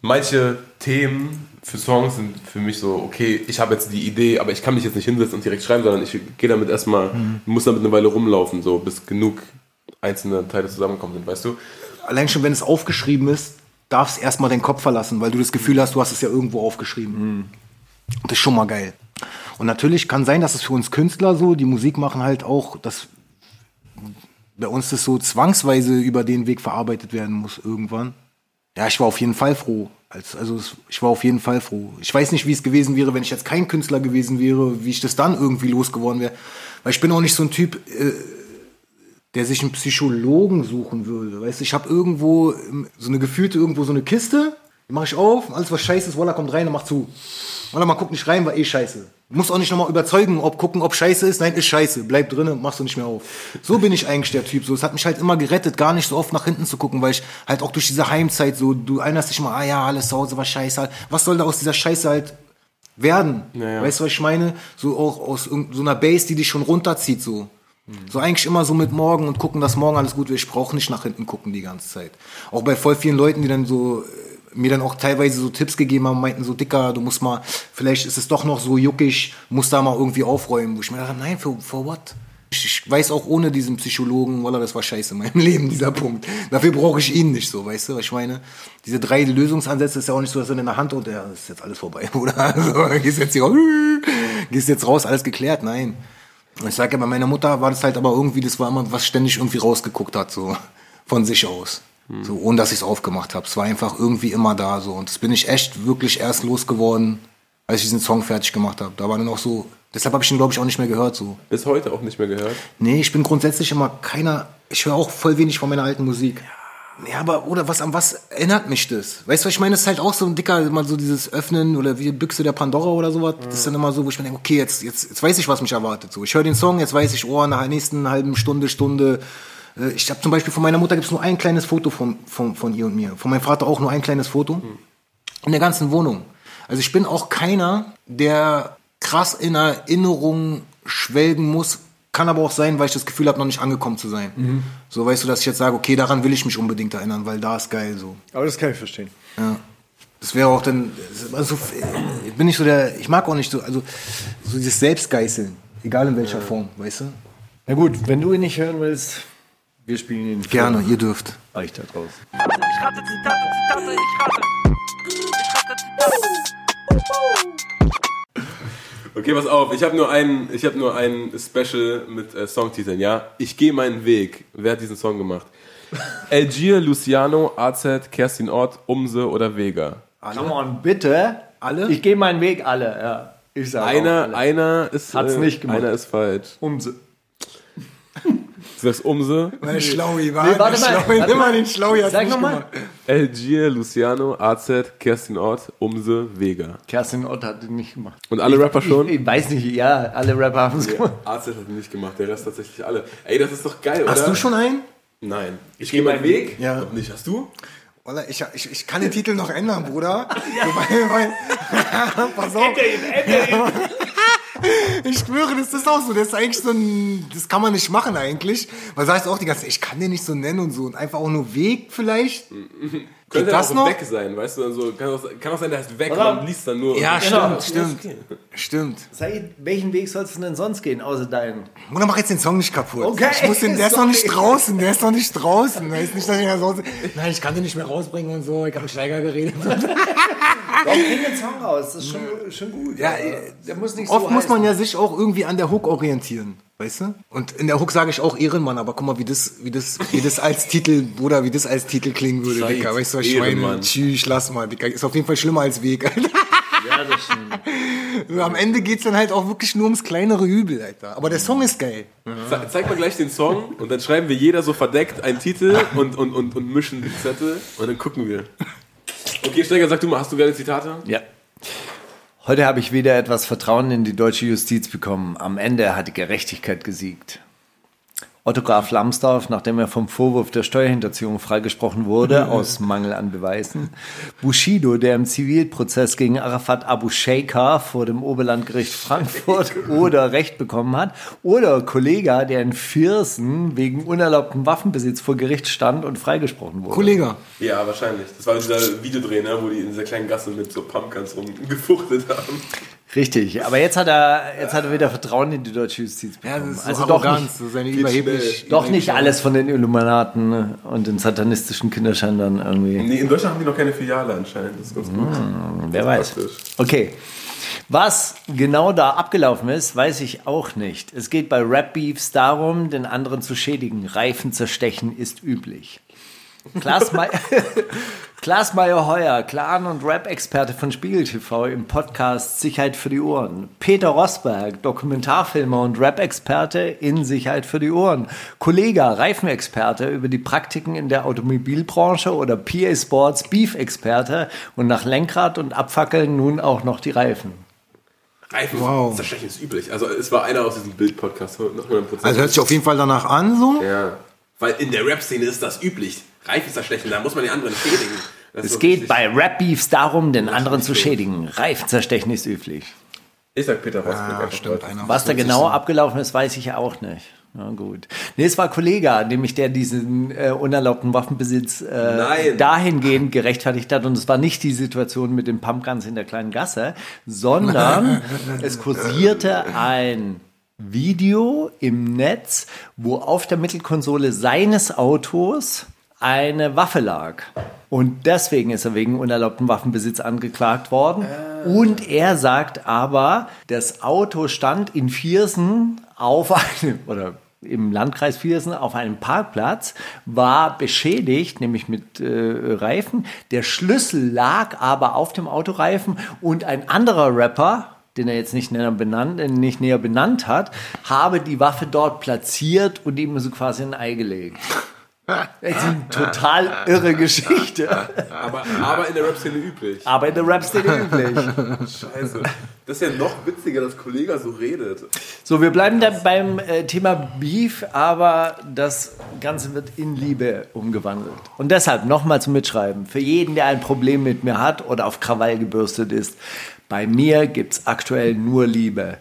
manche Themen für Songs sind für mich so, okay, ich habe jetzt die Idee, aber ich kann mich jetzt nicht hinsetzen und direkt schreiben, sondern ich gehe damit erstmal, muss damit eine Weile rumlaufen, so bis genug einzelne Teile zusammenkommen sind, weißt du? Allein schon, wenn es aufgeschrieben ist, darfst erstmal deinen Kopf verlassen, weil du das Gefühl hast, du hast es ja irgendwo aufgeschrieben. Das ist schon mal geil. Und natürlich kann sein, dass es für uns Künstler so, die Musik machen halt auch, dass bei uns das so zwangsweise über den Weg verarbeitet werden muss irgendwann. Ja, ich war auf jeden Fall froh. Als, also ich war auf jeden Fall froh. Ich weiß nicht, wie es gewesen wäre, wenn ich jetzt kein Künstler gewesen wäre, wie ich das dann irgendwie losgeworden wäre. Weil ich bin auch nicht so ein Typ, äh, der sich einen Psychologen suchen würde. Weißt du, ich habe irgendwo ähm, so eine gefühlte, irgendwo so eine Kiste, die mache ich auf, alles was scheiße ist, Walla kommt rein und macht zu. Walla, man guckt nicht rein, war eh scheiße. Du musst auch nicht nochmal überzeugen, ob gucken, ob scheiße ist. Nein, ist scheiße. Bleib drinnen, machst du nicht mehr auf. So bin ich eigentlich der Typ. So, es hat mich halt immer gerettet, gar nicht so oft nach hinten zu gucken, weil ich halt auch durch diese Heimzeit so, du erinnerst dich mal, ah ja, alles zu Hause war scheiße. Was soll da aus dieser Scheiße halt werden? ja. Weißt du, was ich meine? So auch aus so einer Base, die dich schon runterzieht, so. So eigentlich immer so mit morgen und gucken, dass morgen alles gut wird. Ich brauche nicht nach hinten gucken die ganze Zeit. Auch bei voll vielen Leuten, die dann so äh, mir dann auch teilweise so Tipps gegeben haben, meinten so, Dicker, du musst mal, vielleicht ist es doch noch so juckig, musst da mal irgendwie aufräumen. Wo ich mir dachte, nein, for, for what? Ich, ich weiß auch ohne diesen Psychologen, Wallah, das war scheiße in meinem <laughs> Leben, dieser Punkt. Dafür brauche ich ihn nicht so, weißt du, was ich meine? Diese drei Lösungsansätze ist ja auch nicht so, dass er in der Hand und ja, ist jetzt alles vorbei, <laughs> oder? Also, gehst jetzt hier, gehst jetzt raus, alles geklärt, nein. Und Ich sage ja, bei meiner Mutter war das halt aber irgendwie, das war immer, was ständig irgendwie rausgeguckt hat, so von sich aus. So, ohne dass ich es aufgemacht habe. Es war einfach irgendwie immer da so. Und das bin ich echt wirklich erst losgeworden, als ich diesen Song fertig gemacht habe. Da war dann auch so, deshalb habe ich ihn, glaube ich, auch nicht mehr gehört. So. Bis heute auch nicht mehr gehört. Nee, ich bin grundsätzlich immer keiner, ich höre auch voll wenig von meiner alten Musik. Ja, aber, oder was, an was erinnert mich das? Weißt du, ich meine? Das ist halt auch so ein dicker, mal so dieses Öffnen oder wie Büchse der Pandora oder sowas. Das ist dann immer so, wo ich mir denke, okay, jetzt, jetzt, jetzt weiß ich, was mich erwartet. So, ich höre den Song, jetzt weiß ich, oh, nach der nächsten halben Stunde, Stunde. äh, Ich habe zum Beispiel von meiner Mutter gibt's nur ein kleines Foto von, von, von ihr und mir. Von meinem Vater auch nur ein kleines Foto. In der ganzen Wohnung. Also ich bin auch keiner, der krass in Erinnerung schwelgen muss. Kann aber auch sein, weil ich das Gefühl habe, noch nicht angekommen zu sein. So weißt du, dass ich jetzt sage, okay, daran will ich mich unbedingt erinnern, weil da ist geil so. Aber das kann ich verstehen. Ja. Das wäre auch dann, also ich bin nicht so der, ich mag auch nicht so, also so dieses Selbstgeißeln, egal in welcher Form, weißt du? Na gut, wenn du ihn nicht hören willst, wir spielen ihn Gerne, ihr dürft. euch da draußen. Ich rate Zitate, Zitate, ich rate. Ich rate Zitate. Okay, pass auf, ich habe nur einen, ich habe nur ein Special mit äh, Songtiteln, ja? Ich gehe meinen Weg. Wer hat diesen Song gemacht? <laughs> Elgier, Luciano, AZ, Kerstin Ort, Umse oder Vega? Come on, bitte. Alle? Ich gehe meinen Weg, alle, ja. Ich sag auch Einer, alle. einer ist Hat's nicht gemacht. Einer ist falsch. Umse. Du sagst Umse, Weil Schlaui war, Nee, warte mal, Schlaui, warte immer mal. den Schlaui hat's Sag nicht noch mal. gemacht. Elgier, Luciano, AZ, Kerstin Ort, Umse, Vega. Kerstin Ott hat ihn nicht gemacht. Und alle Rapper schon? Ich, ich weiß nicht, ja, alle Rapper haben es gemacht. AZ hat ihn nicht gemacht, der Rest tatsächlich alle. Ey, das ist doch geil, Hast oder? du schon einen? Nein. Ich gehe meinen Weg? Ja. Noch nicht. Hast du? Wallah, ich, ich, ich kann den Titel noch ändern, Bruder. <laughs> Weil, <laughs> pass auf. Ich schwöre, das ist auch so. Das ist eigentlich so ein, das kann man nicht machen eigentlich. Weil sagst auch die ganze Zeit, ich kann den nicht so nennen und so. Und einfach auch nur Weg vielleicht. Könnte das auch noch? weg sein, weißt du? Also, kann, auch, kann auch sein, der heißt weg, Oder? man liest dann nur. Ja, Genau. stimmt, stimmt. Stimmt. Said, welchen Weg sollst du denn sonst gehen, außer deinen? Bruder, mach jetzt den Song nicht kaputt. Okay, Ich muss den, der ist noch nicht draußen, der ist noch nicht draußen. Der ist nicht, dass ich draußen, nein, ich kann den nicht mehr rausbringen und so. Ich habe mit Steiger geredet. <laughs> Warum bring den Song raus? Das ist schon, schon gut. Ja, Also, der muss nicht Oft so muss man heißen. ja sich auch irgendwie an der Hook orientieren, weißt du? Und in der Hook sage ich auch Ehrenmann, aber guck mal, wie das, wie das, wie das als Titel, Bruder, wie das als Titel klingen würde, Dicker. Weißt du, was ich meine? Tschüss, lass mal, Dicker. Ist auf jeden Fall schlimmer als Weg, Alter. <laughs> Ja, das stimmt. Am Ende geht's dann halt auch wirklich nur ums kleinere Übel, Alter. Aber der Song ist geil. Ze zeig mal gleich den Song und dann schreiben wir jeder so verdeckt einen Titel und, und, und, und mischen die Zettel und dann gucken wir. Okay, Steiger, sag du mal, hast du geile Zitate? Ja. Heute habe ich wieder etwas Vertrauen in die deutsche Justiz bekommen. Am Ende hat die Gerechtigkeit gesiegt. Otto Graf Lambsdorff, nachdem er vom Vorwurf der Steuerhinterziehung freigesprochen wurde, <laughs> aus Mangel an Beweisen. Bushido, der im Zivilprozess gegen Arafat Abu Sheikha vor dem Oberlandgericht Frankfurt <laughs> oder Recht bekommen hat. Oder Kollega, der in Viersen wegen unerlaubten Waffenbesitz vor Gericht stand und freigesprochen wurde. Kollege. Ja, wahrscheinlich. Das war dieser Videodreh, ne, wo die in dieser kleinen Gasse mit so Pumpguns rumgefuchtelt haben. Richtig, aber jetzt hat er, jetzt hat er wieder Vertrauen in die deutsche Justiz Ja, bekommen. das ist so also doch Arroganz, nicht, so überheblich. doch nicht alles von den Illuminaten und den satanistischen Kinderschändern irgendwie. Nee, in Deutschland haben die noch keine Filiale anscheinend. Das ist ganz gut. Wer weiß. Okay. Was genau da abgelaufen ist, weiß ich auch nicht. Es geht bei Rap Beefs darum, den anderen zu schädigen. Reifen zerstechen ist üblich. Klaas, Mei <laughs> Klaas Meyer-Heuer, Clan- und Rap-Experte von Spiegel TV im Podcast Sicherheit für die Ohren. Peter Rosberg, Dokumentarfilmer und Rap-Experte in Sicherheit für die Ohren. Kollega, Reifenexperte über die Praktiken in der Automobilbranche oder PA Sports Beef-Experte und nach Lenkrad und Abfackeln nun auch noch die Reifen. Reifen Wow. ist üblich. Also es war einer aus diesem Bild-Podcast, 100%. Also hört sich auf jeden Fall danach an, so. ja. Weil in der Rap-Szene ist das üblich. Reifen zerstechen, da muss man die anderen schädigen. Das ist Es geht bei Rap-Beefs darum, den anderen zu schädigen. Reifenzerstechen ist üblich. Ich sag Peter. Ja, stimmt. mal. Einer Was da genau abgelaufen ist, weiß ich ja auch nicht. Na gut. Nee, es war Kollega, nämlich der diesen äh, unerlaubten Waffenbesitz äh, dahingehend gerechtfertigt hat. Und es war nicht die Situation mit den Pumpguns in der kleinen Gasse, sondern <laughs> es kursierte ein Video im Netz, wo auf der Mittelkonsole seines Autos eine Waffe lag. Und deswegen ist er wegen unerlaubten Waffenbesitz angeklagt worden. Und er sagt aber, das Auto stand in Viersen auf einem, <laughs> oder im Landkreis Viersen auf einem Parkplatz, war beschädigt, nämlich mit äh, Reifen. Der Schlüssel lag aber auf dem Autoreifen und ein anderer Rapper, den er jetzt nicht näher benannt, äh, nicht näher benannt hat, habe die Waffe dort platziert und ihm so quasi ein Ei gelegt. <laughs> Das ist eine total irre Geschichte. Aber, aber in der Rap-Szene üblich. Aber in der Rap-Szene üblich. Scheiße. Das ist ja noch witziger, dass Kollege so redet. So, wir bleiben dann beim äh, Thema Beef, aber das Ganze wird in Liebe umgewandelt. Und deshalb nochmal zum Mitschreiben. Für jeden, der ein Problem mit mir hat oder auf Krawall gebürstet ist, bei mir gibt's aktuell nur Liebe.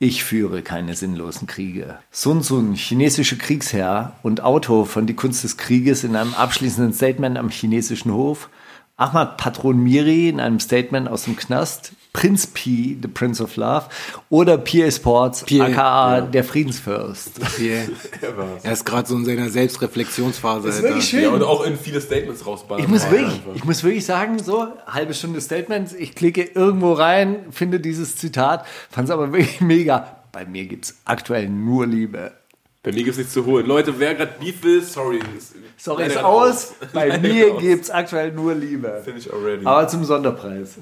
Ich führe keine sinnlosen Kriege. Sun Tzu, chinesischer Kriegsherr und Autor von Die Kunst des Krieges in einem abschließenden Statement am chinesischen Hof. Ahmad Patron Miri in einem Statement aus dem Knast. Prinz P, The Prince of Love. Oder PA Sports, P.A., aka der Friedensfürst. Yeah. <laughs> Er ist gerade so in seiner Selbstreflexionsphase. ist Alter. wirklich schön. Ja, und auch in viele Statements rausballern. Ich muss, Ja, wirklich, einfach. ich muss wirklich sagen, so, halbe Stunde Statements, ich klicke irgendwo rein, finde dieses Zitat, fand es aber wirklich mega. Bei mir gibt's aktuell nur Liebe. Bei mir gibt's nichts zu holen. Leute, wer gerade Beef will, sorry. Sorry, ist aus. Bei mir aus. gibt's aktuell nur Liebe. Finish already. Aber zum Sonderpreis.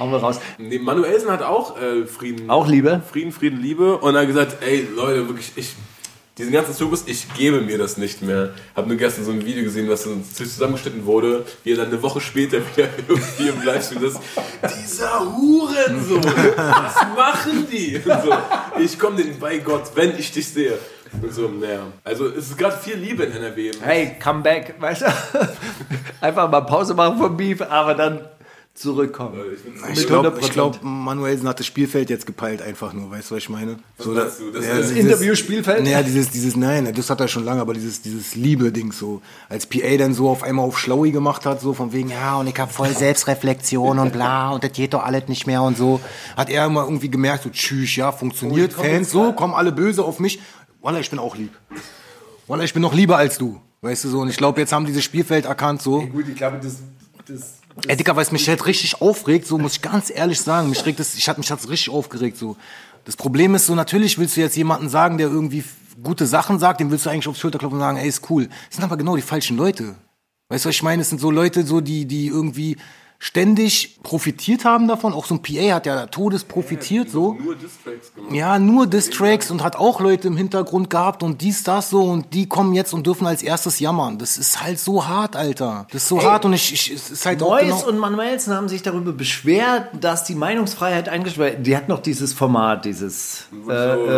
Hauen wir raus. Nee, Manuelsen hat auch äh, Frieden. Auch Liebe? Frieden, Frieden, Liebe. Und er hat gesagt, ey, Leute, wirklich, ich, diesen ganzen Zirkus, ich gebe mir das nicht mehr. Hab nur gestern so ein Video gesehen, was dann zusammengeschnitten wurde, wie er dann eine Woche später <laughs> wieder irgendwie im Livestream ist. Dieser Hurensohn, was machen die? So, ich komme denen bei Gott, wenn ich dich sehe. So, naja. Also es ist gerade viel Liebe in NRW. Hey, come back, weißt du? <laughs> Einfach mal Pause machen vom Beef, aber dann zurückkommen. Ich glaube, 100%. glaub, Manuelsen hat das Spielfeld jetzt gepeilt, einfach nur. Weißt du, was ich meine? So, meinst du? Das ja, dieses- Interview-Spielfeld? Naja, dieses, dieses, nein, das hat er schon lange, aber dieses, dieses Liebe-Ding so. Als PA dann so auf einmal auf Schlaui gemacht hat, so von wegen, ja, und ich habe voll Selbstreflexion und bla, und das geht doch alles nicht mehr und so, hat er immer irgendwie gemerkt, so, tschüss, ja, funktioniert, Fans, so, kommen alle böse auf mich. Wallah, ich bin auch lieb. Wallah, ich bin noch lieber als du. Weißt du so, und ich glaube, jetzt haben dieses Spielfeld erkannt, so. Gut, ich glaube, das, das Ey, Dicker, weil es mich halt richtig aufregt, so muss ich ganz ehrlich sagen. Mich regt das, ich hat mich hat's richtig aufgeregt, so. Das Problem ist so, natürlich willst du jetzt jemanden sagen, der irgendwie gute Sachen sagt, dem willst du eigentlich aufs Schulter klopfen und sagen, ey, ist cool. Das sind aber genau die falschen Leute. Weißt du, was ich meine? Es sind so Leute, so, die, die irgendwie ständig profitiert haben davon. Auch so ein PA hat ja todes profitiert, so. Nur Distracks gemacht. Ja, nur Distracks und hat auch Leute im Hintergrund gehabt und dies, das so und die kommen jetzt und dürfen als erstes jammern. Das ist halt so hart, Alter. Das ist so hart und ich, ich es ist halt auch Mois genau, und Manuelsen haben sich darüber beschwert, dass die Meinungsfreiheit eingeschränkt wird. Die hatten noch dieses Format, dieses, äh,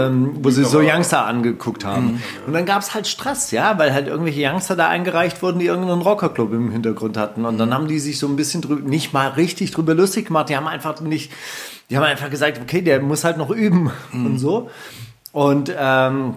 ähm, wo sie so Youngster angeguckt haben. Und dann gab es halt Stress, ja, weil halt irgendwelche Youngster da eingereicht wurden, die irgendeinen Rockerclub im Hintergrund hatten. Und dann haben die sich so ein bisschen drüber, nicht mal richtig drüber lustig gemacht. Die haben einfach nicht, die haben einfach gesagt, okay, der muss halt noch üben und so. Und ähm,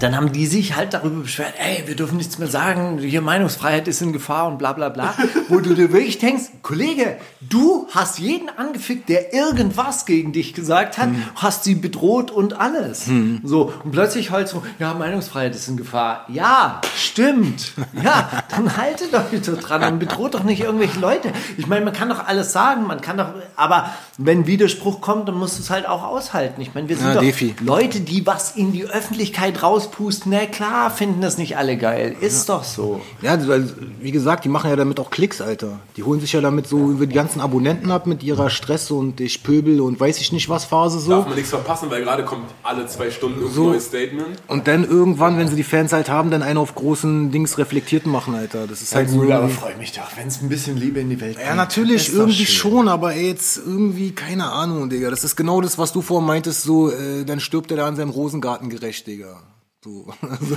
dann haben die sich halt darüber beschwert, ey, wir dürfen nichts mehr sagen, hier Meinungsfreiheit ist in Gefahr und bla bla bla. <laughs> Wo du dir wirklich denkst, Kollege, du hast jeden angefickt, der irgendwas gegen dich gesagt hat, hast sie bedroht und alles. So, und plötzlich halt so, ja, Meinungsfreiheit ist in Gefahr. Ja, stimmt. Ja, dann haltet euch so dran und bedroht doch nicht irgendwelche Leute. Ich meine, man kann doch alles sagen, man kann doch, aber wenn Widerspruch kommt, dann musst du es halt auch aushalten. Ich meine, wir sind Ja, doch. Leute, die was in die Öffentlichkeit rauspusten, na klar, finden das nicht alle geil. Ist doch so. Ja, weil, wie gesagt, die machen ja damit auch Klicks, Alter. Die holen sich ja damit so über die ganzen Abonnenten ab mit ihrer Stress und ich pöbel und weiß ich nicht was Phase so. Darf man nichts verpassen, weil gerade kommt alle zwei Stunden irgendein So. neues Statement. Und dann irgendwann, wenn sie die Fans halt haben, dann einen auf großen Dings reflektierten machen, Alter. Das ist halt so. freue mich doch, wenn es ein bisschen Liebe in die Welt Ja, natürlich, irgendwie schon, aber ey, jetzt irgendwie, keine Ahnung, Digga. Das ist genau das, was du vorhin meintest, so, äh, dann stirbt er da in seinem Rosengarten gerecht, Digga. So. <laughs> Also,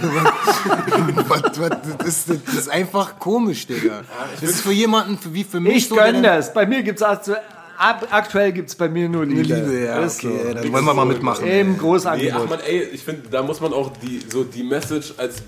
was, was, das, ist, das ist einfach komisch, Digga. Das ist für jemanden wie für mich Ich so. gönn das. Bei mir gibt's also, ab, aktuell gibt's bei mir nur Liebe. Liebe, ja, Ist okay, so. dann wollen wir mal mitmachen. Im Nee, ach Großangebot. man, ey, ich finde, da muss man auch die, so die Message als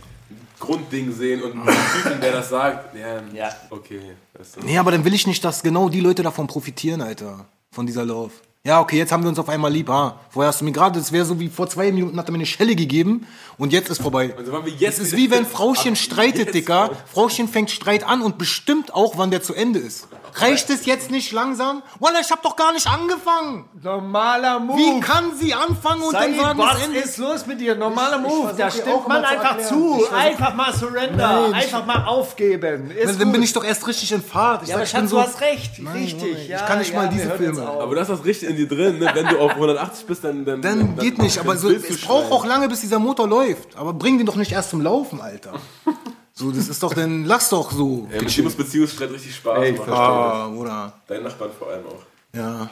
Grundding sehen und den Typen, der das sagt, ja, Ja. okay. Weißt du. Nee, aber dann will ich nicht, dass genau die Leute davon profitieren, Alter. Von dieser Love. Ja, okay, jetzt haben wir uns auf einmal lieb. Ah, vorher hast du mir gerade, das wäre so wie vor zwei Minuten hat er mir eine Schelle gegeben und jetzt ist vorbei. Also waren wir jetzt Es ist wie wenn <laughs> Frauchen streitet, Dicker. Frauchen fängt Streit an und bestimmt auch, wann der zu Ende ist. Reicht es jetzt nicht langsam? Wallah, ich hab doch gar nicht angefangen. Normaler Move. Wie kann sie anfangen und Said, dann sagen, was das Ende ist los mit dir? Normaler Move. Da stimmt man mal zu einfach zu. Einfach mal surrender. Nein, einfach mal aufgeben. Ist Dann, dann gut. bin ich doch erst richtig in Fahrt. Ich ja, sag, aber ich Schatz, so, du hast recht. Nein, Richtig. Junge, ich ja, kann nicht mal ja, diese hören jetzt Filme. Aber das ist richtig in dir drin, ne? wenn du auf 180 bist, dann... dann Dann dann, geht nicht, aber so, es braucht auch lange, bis dieser Motor läuft. Aber bring den doch nicht erst zum Laufen, Alter. So, das ist doch, dann lass doch so. Ja, mit Beziehungsstreit richtig Spaß Ey, ich machen. Ah, oder? Dein Nachbarn vor allem auch. Ja,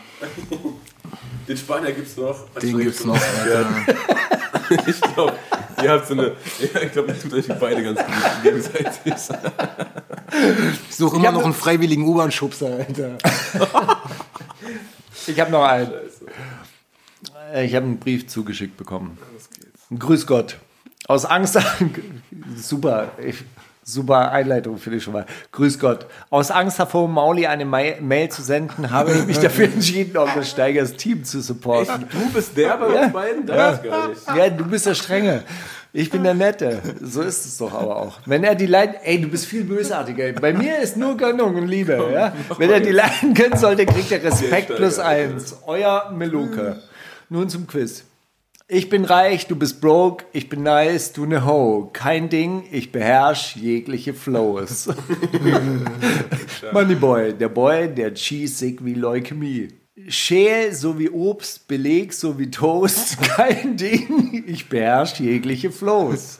<laughs> Den Spanier gibt's noch. den gibt's noch, Alter. <laughs> Ich glaube, ihr habt so eine... Ja, ich glaube, ihr tut euch beide ganz gut gegenseitig. <laughs> Ich suche immer noch einen freiwilligen U-Bahn-Schubser, Alter. Ich habe noch einen. Äh, Ich habe einen Brief zugeschickt bekommen. Grüß Gott. Aus Angst. <laughs> super. Ich, super Einleitung finde ich schon mal. Grüß Gott. Aus Angst davor, Mauli eine Ma- Mail zu senden, habe ich mich dafür entschieden, auch das Steigers Team zu supporten. Du bist der bei uns beiden? Das ist gar nicht. Ja, du bist der Strenge. Ich bin der Nette. So ist es doch aber auch. Wenn er die Leiden, ey, du bist viel bösartiger. Bei mir ist nur Gönnung und Liebe. Ja? Wenn er die Leiden können sollte, kriegt er Respekt plus eins. Euer Meluke. Nun zum Quiz. Ich bin reich, du bist broke, ich bin nice, du ne Ho. Kein Ding, ich beherrsch jegliche Flows. <laughs> Moneyboy, der Boy, der cheesig wie Leukämie. Schäl so wie Obst, Beleg so wie Toast, <laughs> kein Ding, ich beherrsch jegliche Flows.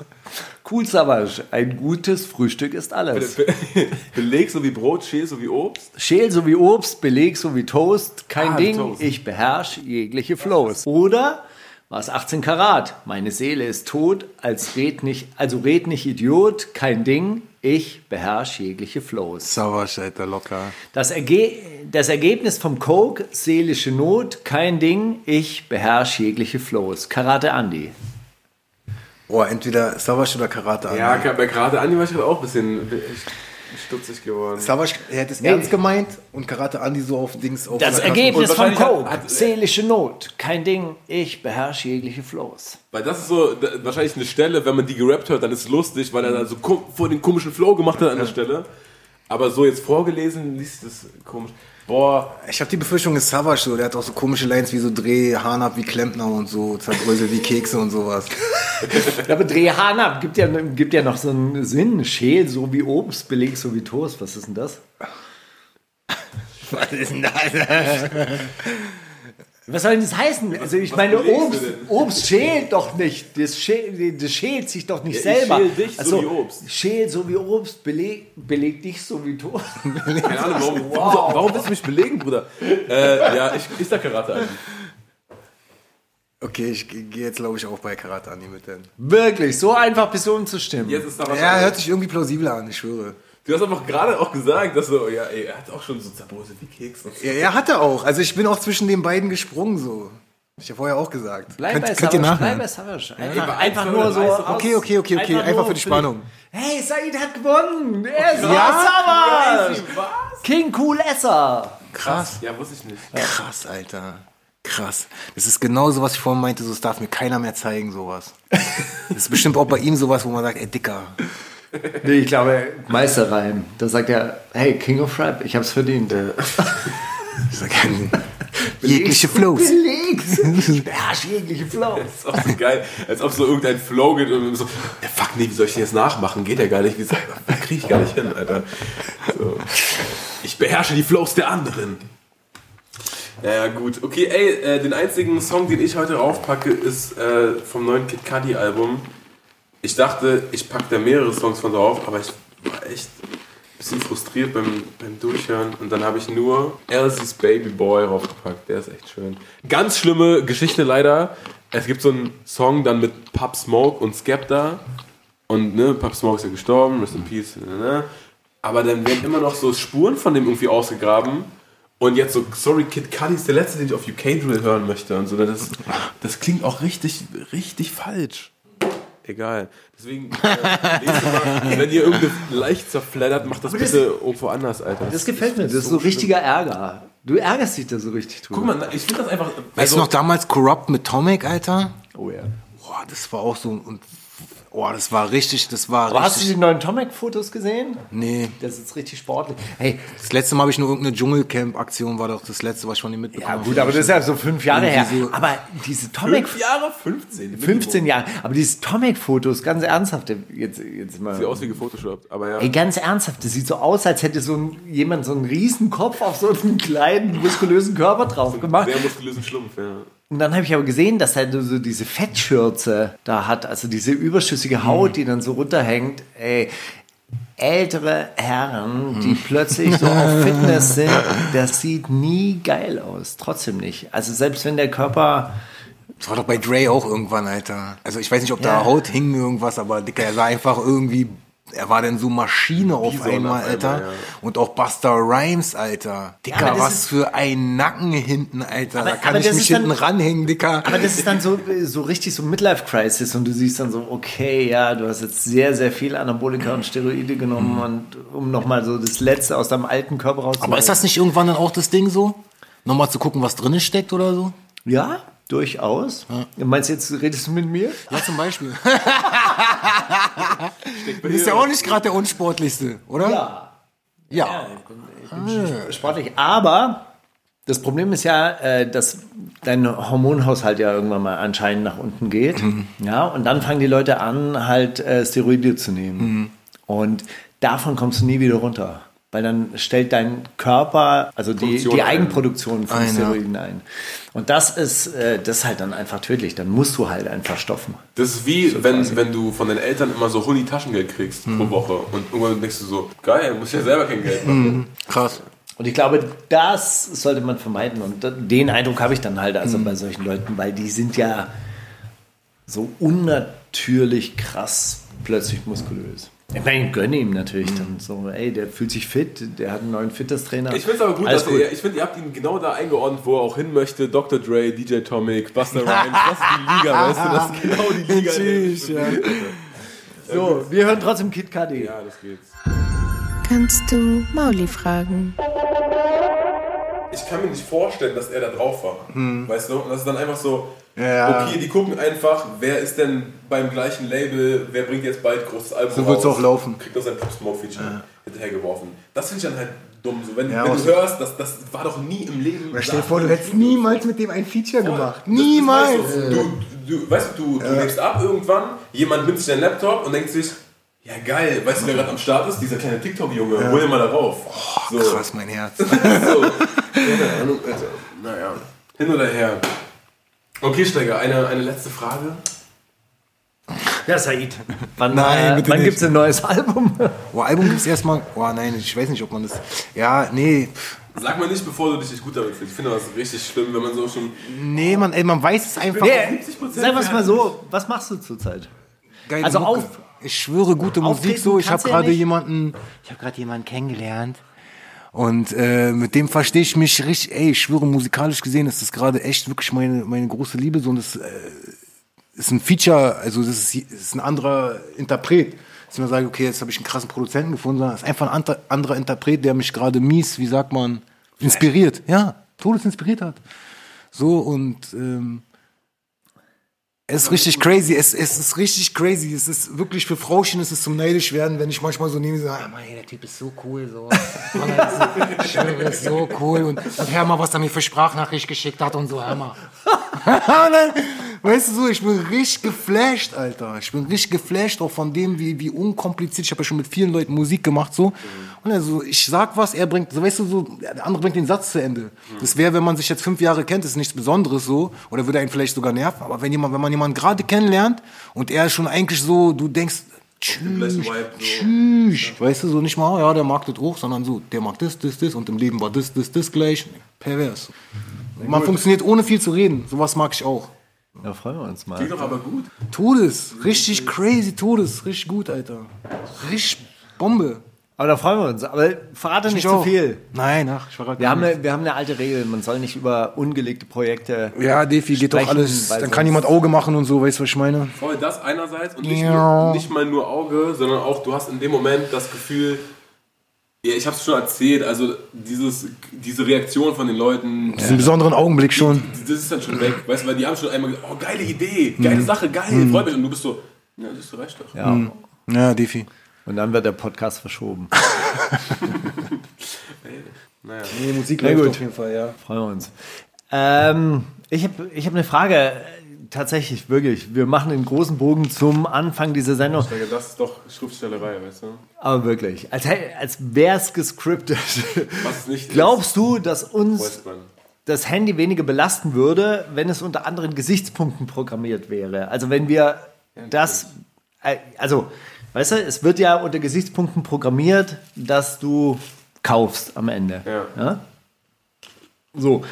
Cool Savage, ein gutes Frühstück ist alles. <laughs> Beleg so wie Brot, Schäl so wie Obst. Schäl so wie Obst, Beleg so wie Toast, kein Ah, Ding, Toast. ich beherrsch jegliche Flows. Oder was 18 Karat, meine Seele ist tot, als red nicht, also red nicht Idiot, kein Ding, ich beherrsch jegliche Flows. Sauersch, Alter, locker. Das, Erge das Ergebnis vom Coke, seelische Not, kein Ding, ich beherrsche jegliche Flows. Karate Andy. Oh, entweder Savage oder Karate. Ja, bei gerade Andi war ich gerade auch ein bisschen stutzig geworden. Savage, er hätte es ernst gemeint und Karate Andi so auf Dings auf Das Ergebnis wahrscheinlich Coke, hat- hat- seelische Not, kein Ding, ich beherrsche jegliche Flows. Weil das ist so da, wahrscheinlich eine Stelle, wenn man die gerappt hört, dann ist es lustig, weil er da so vor den komischen Flow gemacht hat an der Stelle. Aber so jetzt vorgelesen, liest es komisch. Boah, Ich habe die Befürchtung, ist Savage so. Der hat auch so komische Lines wie so Dreh, Hahn ab wie Klempner und so, zerbröselt wie Kekse und sowas. Ja, aber Dreh Hahn ab, gibt ja, gibt ja noch so einen Sinn. Schäl so wie Obst, Beleg so wie Toast. Was ist denn das? Was ist denn das? Was soll denn das heißen? Also ich meine, belegst du Obst? Obst schält doch nicht. Das schält, das schält sich doch nicht Ja, selber. schäl dich so also, wie Obst. Schält so wie Obst, beleg, beleg dich so wie Toast. <laughs> Keine Ahnung, warum, warum, warum willst du mich belegen, Bruder? Äh, ja, ich, ich sag Karate an. Okay, ich gehe jetzt, glaube ich, auch bei Karate Andi mit denn. Wirklich, so einfach bis umzustimmen. Jetzt ist da was Ja, anderes. hört sich irgendwie plausibler an, ich schwöre. Du hast einfach gerade auch gesagt, dass so, ja, ey, er hat auch schon so Zerbose wie Keks und so. Ja, er hatte auch. Also ich bin auch zwischen den beiden gesprungen so. Hab ich ja vorher auch gesagt. Bleib könnt, bei könnt ihr Savage, bleib bei Savage. Einfach, einfach 1,35 nur so. Okay, okay, okay, okay. Einfach nur für die Spannung. Hey, Said hat gewonnen. Er ist Ja? Savage. King Cool Esser. Krass. Ja, wusste ich nicht. Krass, Alter. Krass. Das ist genauso, was ich vorhin meinte, so, das darf mir keiner mehr zeigen, sowas. <laughs> Das ist bestimmt auch bei ihm sowas, wo man sagt, ey, Dicker. Nee, ich glaube, Meisterreim. Da sagt er, hey, King of Rap, ich hab's verdient. Ich sag, jegliche Flows. Belegt. <laughs> Ich beherrsche jegliche Flows. Das ist auch so geil, als ob so irgendein Flow geht und so, ja, fuck, nee, wie soll ich den jetzt nachmachen? Geht ja gar nicht. Wie gesagt, krieg ich gar nicht hin, Alter. So. Ich beherrsche die Flows der anderen. Naja, gut. Okay, ey, äh, den einzigen Song, den ich heute raufpacke, ist äh, vom neuen Kid Cudi Album. Ich dachte, ich packe da mehrere Songs von drauf, aber ich war echt ein bisschen frustriert beim, beim Durchhören. Und dann habe ich nur Elsie's Baby Boy raufgepackt. Der ist echt schön. Ganz schlimme Geschichte leider. Es gibt so einen Song dann mit Pop Smoke und Skepta. Und ne, Pop Smoke ist ja gestorben, Rest in Peace. Ne, ne. Aber dann werden immer noch so Spuren von dem irgendwie ausgegraben. Und jetzt so, sorry, Kid Cudi ist der letzte, den ich auf UK Drill hören möchte. Und so, das, das klingt auch richtig, richtig falsch. Egal. Deswegen, äh, Mal, wenn ihr irgendeine leicht zerfleddert, macht das das- bitte irgendwo anders, Alter. Das gefällt mir, das ist so richtiger Ärger. Du ärgerst dich da so richtig drüber. Guck mal, ich finde das einfach. Weißt also- du noch damals Corrupt mit Tomic, Alter? Oh ja. Boah, das war auch so und boah, das war richtig, das war Aber hast du richtig. die neuen Tomek-Fotos gesehen? nee, Das ist jetzt richtig sportlich. Hey, das letzte Mal habe ich nur irgendeine Dschungelcamp-Aktion, war doch das letzte, was ich von ihm mitbekommen ja habe. gut, aber das ist ja so fünf Jahre her. So- Aber diese Tomek... Fünf Jahre? 15. 15 Jahre. Aber diese Tomek-Fotos, ganz ernsthaft, jetzt, jetzt mal... Sieht aus wie gefotoshoppt, aber ja. Ey, ganz ernsthaft, das sieht so aus, als hätte so ein, jemand so einen riesen Kopf auf so einen kleinen, muskulösen Körper drauf gemacht. Sehr muskulösen Schlumpf, ja. Und dann habe ich aber gesehen, dass er so diese Fettschürze da hat, also diese überschüssige Haut, die dann so runterhängt. Ey, ältere Herren, die plötzlich so auf <laughs> Fitness sind, das sieht nie geil aus. Trotzdem nicht. Also selbst wenn der Körper... Das war doch bei Dre auch irgendwann, Alter. Also ich weiß nicht, ob da Ja. Haut hing irgendwas, aber Dicker, er sah einfach irgendwie, er war dann so Maschine auf einmal, auf Alter. einmal, ja. Und auch Buster Rhymes, Alter. Dicker, das was ist- für ein Nacken hinten, Alter. Aber- da kann ich mich ist dann- hinten ranhängen, Dicker. Aber das ist dann so, so richtig so Midlife-Crisis und du siehst dann so, okay, ja, du hast jetzt sehr, sehr viel Anabolika und Steroide genommen und um nochmal so das Letzte aus deinem alten Körper rauszuholen. aber ist das nicht irgendwann dann auch das Ding so? Nochmal zu gucken, was drin steckt oder so? Ja, durchaus. Du meinst jetzt, redest du mit mir? Ja, zum Beispiel. <laughs> du bist ja auch nicht gerade der unsportlichste, oder? Ja. Ja. Ich bin schon sportlich. Aber das Problem ist ja, äh, dass dein Hormonhaushalt ja irgendwann mal anscheinend nach unten geht. Ja, und dann fangen die Leute an, halt äh, Steroide zu nehmen. Und davon kommst du nie wieder runter. Weil dann stellt dein Körper, also die, die. Eigenproduktion von Ein. Steroiden ein. Und das ist, äh, das ist halt dann einfach tödlich. Dann musst du halt einfach stoffen. Das ist wie, wenn, wenn du von deinen Eltern immer so Huni Taschengeld kriegst pro Woche und irgendwann denkst du so, geil, muss ich ja selber kein Geld machen. Krass. Und ich glaube, das sollte man vermeiden. Und den Eindruck habe ich dann halt also bei solchen Leuten, weil die sind ja so unnatürlich krass plötzlich muskulös. Ich meine, ich gönne ihm natürlich dann so, ey, der fühlt sich fit, der hat einen neuen Fitnesstrainer. Ich finde es aber gut, Alles dass Ihr, ich finde, ihr habt ihn genau da eingeordnet, wo er auch hin möchte. Dr. Dre, DJ Tomic, Buster Rhymes, das ist die Liga, <laughs> weißt du, das ist genau die Liga. Tschüss, bin. <laughs> So, wir hören trotzdem Kid Cudi. Ja, das geht's. Kannst du Mauli fragen? Ich kann mir nicht vorstellen, dass er da drauf war. Weißt du? Und das ist dann einfach so, Ja. okay, die gucken einfach, wer ist denn beim gleichen Label, wer bringt jetzt bald großes Album So wird's auch laufen. Kriegt das ein Pop Smoke Feature hinterhergeworfen. Das finde ich dann halt dumm. So, wenn, Ja, wenn auch du so. hörst, das, das war doch nie im Leben. Stell dir vor, du hättest niemals mit dem ein Feature gemacht. Das- das Niemals. Weißt du, du, du, weißt du, du, du legst ab irgendwann, jemand nimmt sich deinen Laptop und denkt sich, Ja, geil. Weißt du, wer gerade am Start ist? Dieser kleine TikTok-Junge. Hol ihn mal darauf. so. Krass, mein Herz. <laughs> so. Keine Ahnung, Alter. Naja. Hin oder her. Okay, Steiger, eine, eine letzte Frage. Ja, Said. Wann, Nein, äh, wann nicht. gibt's ein neues Album? Boah, Album gibt's erstmal. Boah, nein, ich weiß nicht, ob man das. Ja, nee. Sag mal nicht, bevor du dich nicht gut damit fühlst. Ich finde das richtig schlimm, wenn man so schon. Nee, man, ey, man weiß es einfach. Nee, sag was mal so, was machst du zurzeit? Geile Also Mucke. auf- Ich schwöre, gute Musik so. Ich habe ja gerade jemanden. Ich habe gerade jemanden kennengelernt. Und äh, mit dem verstehe ich mich richtig, ey, ich schwöre, musikalisch gesehen ist das gerade echt wirklich meine, meine große Liebe. So, und das äh, ist ein Feature, also das ist, ist ein anderer Interpret. Dass ich mir sage, okay, jetzt habe ich einen krassen Produzenten gefunden, sondern es ist einfach ein anderer, anderer Interpret, der mich gerade mies, wie sagt man, inspiriert. Ja, todesinspiriert hat. So, und ähm, es ist richtig crazy, es, es ist richtig crazy. Es ist wirklich für Frauchen ist es zum neidisch werden, wenn ich manchmal so nehme, so, ah, der Typ ist so cool, so. <laughs> Mann, ist so, ist so cool. Und, und hör mal, was er mir für Sprachnachricht geschickt hat und so, hör mal. <laughs> Weißt du so, ich bin richtig geflasht, Alter. Ich bin richtig geflasht auch von dem, wie, wie unkompliziert. Ich habe ja schon mit vielen Leuten Musik gemacht, so. Und also, ich sag was, er bringt, so, weißt du, so, der andere bringt den Satz zu Ende. Das wäre, wenn man sich jetzt fünf Jahre kennt, ist nichts Besonderes so. Oder würde einen vielleicht sogar nerven. Aber wenn jemand, wenn man jemanden gerade kennenlernt und er ist schon eigentlich so, du denkst, tschüss, Vibe, so. tschüss. Weißt du, so nicht mal, ja, der mag das hoch, sondern so, der mag das, das, das und im Leben war das, das, das gleich. Pervers. Man funktioniert ohne viel zu reden. Sowas mag ich auch. Ja, freuen wir uns mal. Klingt doch aber gut. Todes, richtig crazy Todes, richtig gut, Alter. Richtig Bombe. Aber da freuen wir uns. Aber verrate nicht Ich zu viel. Nein, ach, ich verrate Wir haben, eine, wir haben eine alte Regel, man soll nicht über ungelegte Projekte. Ja, Defi geht doch alles. Dann kann jemand Auge machen und so, weißt du, was ich meine? Voll das einerseits und nicht, Ja. nur, nicht mal nur Auge, sondern auch du hast in dem Moment das Gefühl, ja, ich habe es schon erzählt, also dieses, diese Reaktion von den Leuten, Diesen besonderen Augenblick schon. das ist dann schon weg, weißt du, weil die haben schon einmal gesagt, oh geile Idee, geile Sache, geil, freut mich und du bist so, ja, das reicht doch. Ja. Ja, Defi. Und dann wird der Podcast verschoben. <laughs> Nee, Musik gut. auf jeden Fall, ja. Freuen wir uns. Ähm, ich habe ich hab eine Frage. Tatsächlich, wirklich. Wir machen den großen Bogen zum Anfang dieser Sendung. Ich denke, das ist doch Schriftstellerei, weißt du? Aber wirklich. Als, als wäre es gescriptet. Was nicht <laughs> Glaubst du, dass uns das Handy weniger belasten würde, wenn es unter anderen Gesichtspunkten programmiert wäre? Also wenn wir das, äh, also, weißt du, es wird ja unter Gesichtspunkten programmiert, dass du kaufst am Ende. Ja. So.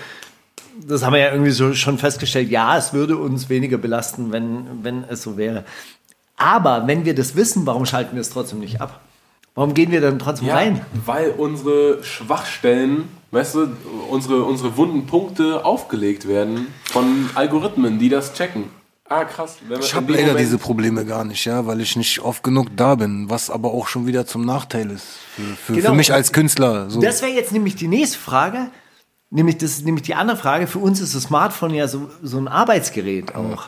Das haben wir ja irgendwie so schon festgestellt. Ja, es würde uns weniger belasten, wenn, wenn es so wäre. Aber wenn wir das wissen, warum schalten wir es trotzdem nicht ab? Warum gehen wir dann trotzdem Ja, rein? weil unsere Schwachstellen, weißt du, unsere, unsere wunden Punkte aufgelegt werden von Algorithmen, die das checken. Ah, krass. Ich habe leider Moment- diese Probleme gar nicht, ja, weil ich nicht oft genug da bin, was aber auch schon wieder zum Nachteil ist für, für, Genau. für mich als Künstler. So. Das wäre jetzt nämlich die nächste Frage. Nämlich, das ist nämlich die andere Frage. Für uns ist das Smartphone ja so, so ein Arbeitsgerät auch.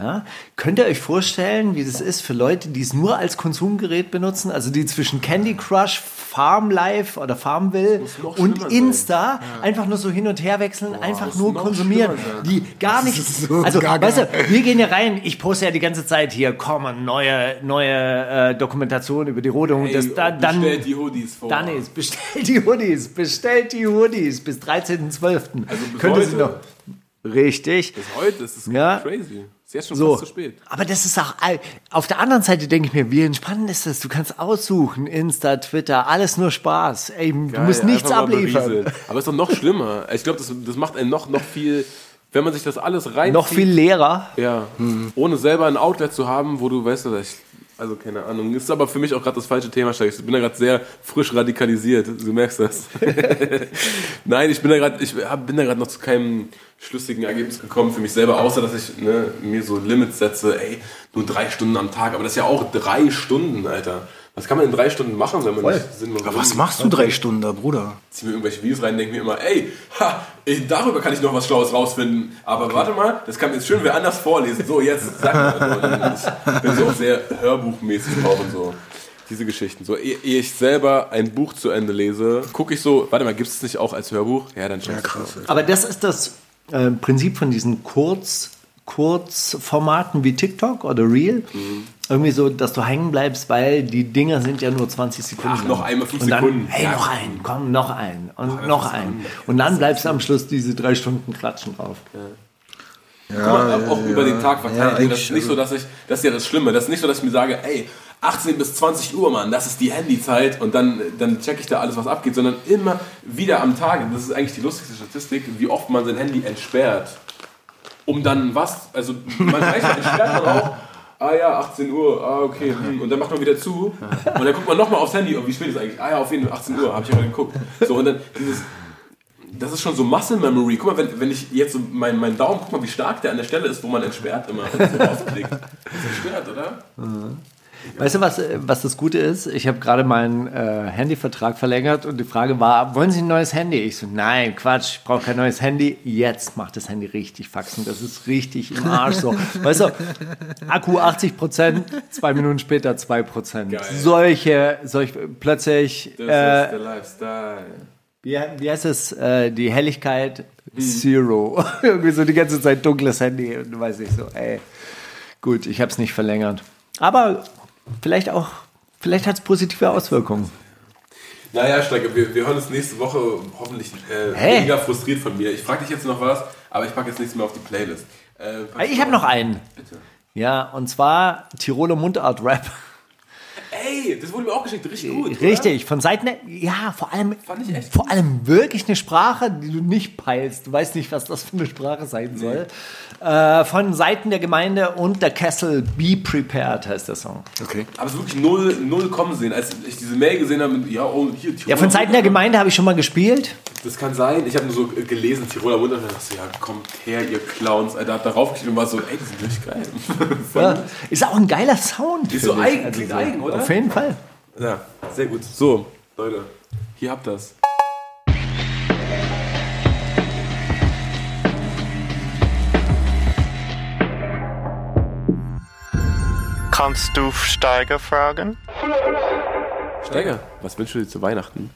Ja? Könnt ihr euch vorstellen, wie das ist für Leute, die es nur als Konsumgerät benutzen? Also die zwischen Candy Crush, Farm Life oder Farmville muss noch und Insta einfach nur so hin und her wechseln, einfach muss nur konsumieren. Die gar nicht. so also, gaga. weißt du, wir gehen ja rein, ich poste ja die ganze Zeit hier, komm, neue, neue äh, Dokumentation über die Rodung. Ey, das, da, dann, bestellt die Hoodies vor. dann ist, bestellt die Hoodies, bestellt die Hoodies bis 13.12. Also bis Könnte sie heute. noch. Richtig. Bis heute ist es Ja. crazy. Ist jetzt schon So. fast zu spät. Aber das ist auch, auf der anderen Seite denke ich mir, wie entspannend ist das? Du kannst aussuchen, Insta, Twitter, alles nur Spaß. Ey, du Geil, musst nichts abliefern. berieseln. Aber ist doch noch schlimmer. Ich glaube, das, das macht einen noch, noch viel, wenn man sich das alles rein. Noch viel leerer. Ja, ohne selber ein Outlet zu haben, wo du weißt, dass ich, also keine Ahnung, ist aber für mich auch gerade das falsche Thema. Steig. Ich bin da gerade sehr frisch radikalisiert. Du merkst das. <laughs> Nein, ich bin da gerade, ich bin da gerade noch zu keinem schlüssigen Ergebnis gekommen für mich selber, außer dass ich ne, mir so Limits setze. Ey, nur drei Stunden am Tag, aber das ist ja auch drei Stunden, Alter. Was kann man in drei Stunden machen, wenn man nicht sinnlos Aber was machst du drei Stunden da, Bruder? zieh mir irgendwelche Videos rein, denke mir immer, ey, ha, ey, darüber kann ich noch was Schlaues rausfinden. Aber warte mal, das kann mir jetzt schön wer anders vorlesen. So, jetzt sag mal. Ich bin so <laughs> auch sehr hörbuchmäßig auch und so. Diese Geschichten. So, ehe ehe ich selber ein Buch zu Ende lese, gucke ich so, warte mal, gibt es nicht auch als Hörbuch? Ja, dann schon. Ja, krass. Aber das ist das äh, Prinzip von diesen Kurz, Kurzformaten wie TikTok oder Reel. Irgendwie so, dass du hängen bleibst, weil die Dinger sind ja nur 20 Sekunden. Ach, noch einmal fünf und dann, Sekunden. Hey, Ja. noch einen, komm, noch einen und noch einen. Und dann bleibst du am Schluss diese drei Stunden klatschen drauf. Guck mal, auch über den Tag verteilt. Ja, das ist nicht so, dass ich, das ist ja das Schlimme, das ist nicht so, dass ich mir sage, ey, 18 bis 20 Uhr, Mann, das ist die Handyzeit und dann, dann check ich da alles, was abgeht, sondern immer wieder am Tag, das ist eigentlich die lustigste Statistik, wie oft man sein Handy entsperrt. Um dann was, also man manchmal entsperrt man auch, ah ja, 18 Uhr, ah okay, hm, und dann macht man wieder zu und dann guckt man nochmal aufs Handy, oh, wie spät ist eigentlich? Ah ja, auf jeden Fall 18 Uhr, habe ich ja mal geguckt. So, und dann dieses, das ist schon so Muscle Memory. Guck mal, wenn, wenn ich jetzt so meinen mein Daumen, guck mal, wie stark der an der Stelle ist, wo man entsperrt immer und so rausklickt. Das ist entsperrt, oder? Weißt du, was, was das Gute ist? Ich habe gerade meinen äh, Handyvertrag verlängert und die Frage war, wollen Sie ein neues Handy? Ich so, nein, Quatsch, ich brauche kein neues Handy. Jetzt macht das Handy richtig faxen. Das ist richtig im Arsch so. <laughs> Weißt du, Akku 80 Prozent, zwei Minuten später 2 Prozent. Solche, solch, plötzlich, Das äh, ist der Lifestyle. wie, wie heißt es, äh, die Helligkeit Zero. <laughs> Irgendwie so die ganze Zeit dunkles Handy und du weißt nicht so, ey, gut, ich habe es nicht verlängert. Aber vielleicht auch, vielleicht hat es positive Auswirkungen. Naja, Strecke, wir, wir hören uns nächste Woche hoffentlich äh, Hä? weniger frustriert von mir. Ich frage dich jetzt noch was, aber ich packe jetzt nichts mehr auf die Playlist. Äh, pass Ich habe noch einen. Bitte. Ja, und zwar Tiroler Mundart Rap. Ey, das wurde mir auch geschickt, richtig gut. oder? Richtig, von Seiten, der- ja, vor allem, Fand ich echt vor allem wirklich eine Sprache, die du nicht peilst. Du weißt nicht, was das für eine Sprache sein soll. Äh, von Seiten der Gemeinde und der Kessel, Be Prepared heißt der Song. Okay. Aber es ist wirklich null, null kommen sehen. Als ich diese Mail gesehen habe, mit, ja, oh, hier, Tiroler Ja, von Seiten der. Gemeinde habe ich schon mal gespielt. Das kann sein. Ich habe nur so gelesen, Tiroler Mundart, und dachte so, ja, kommt her, ihr Clowns. Alter, hat darauf geklickt und war so, ey, die sind richtig geil. <laughs> Ja, ist auch ein geiler Sound. Ist so eigen, klingt eigen, oder? Auf jeden Fall. Ja, sehr gut. So, Leute, hier habt das. Kannst du Steiger fragen? Steiger, was wünschst du dir zu Weihnachten?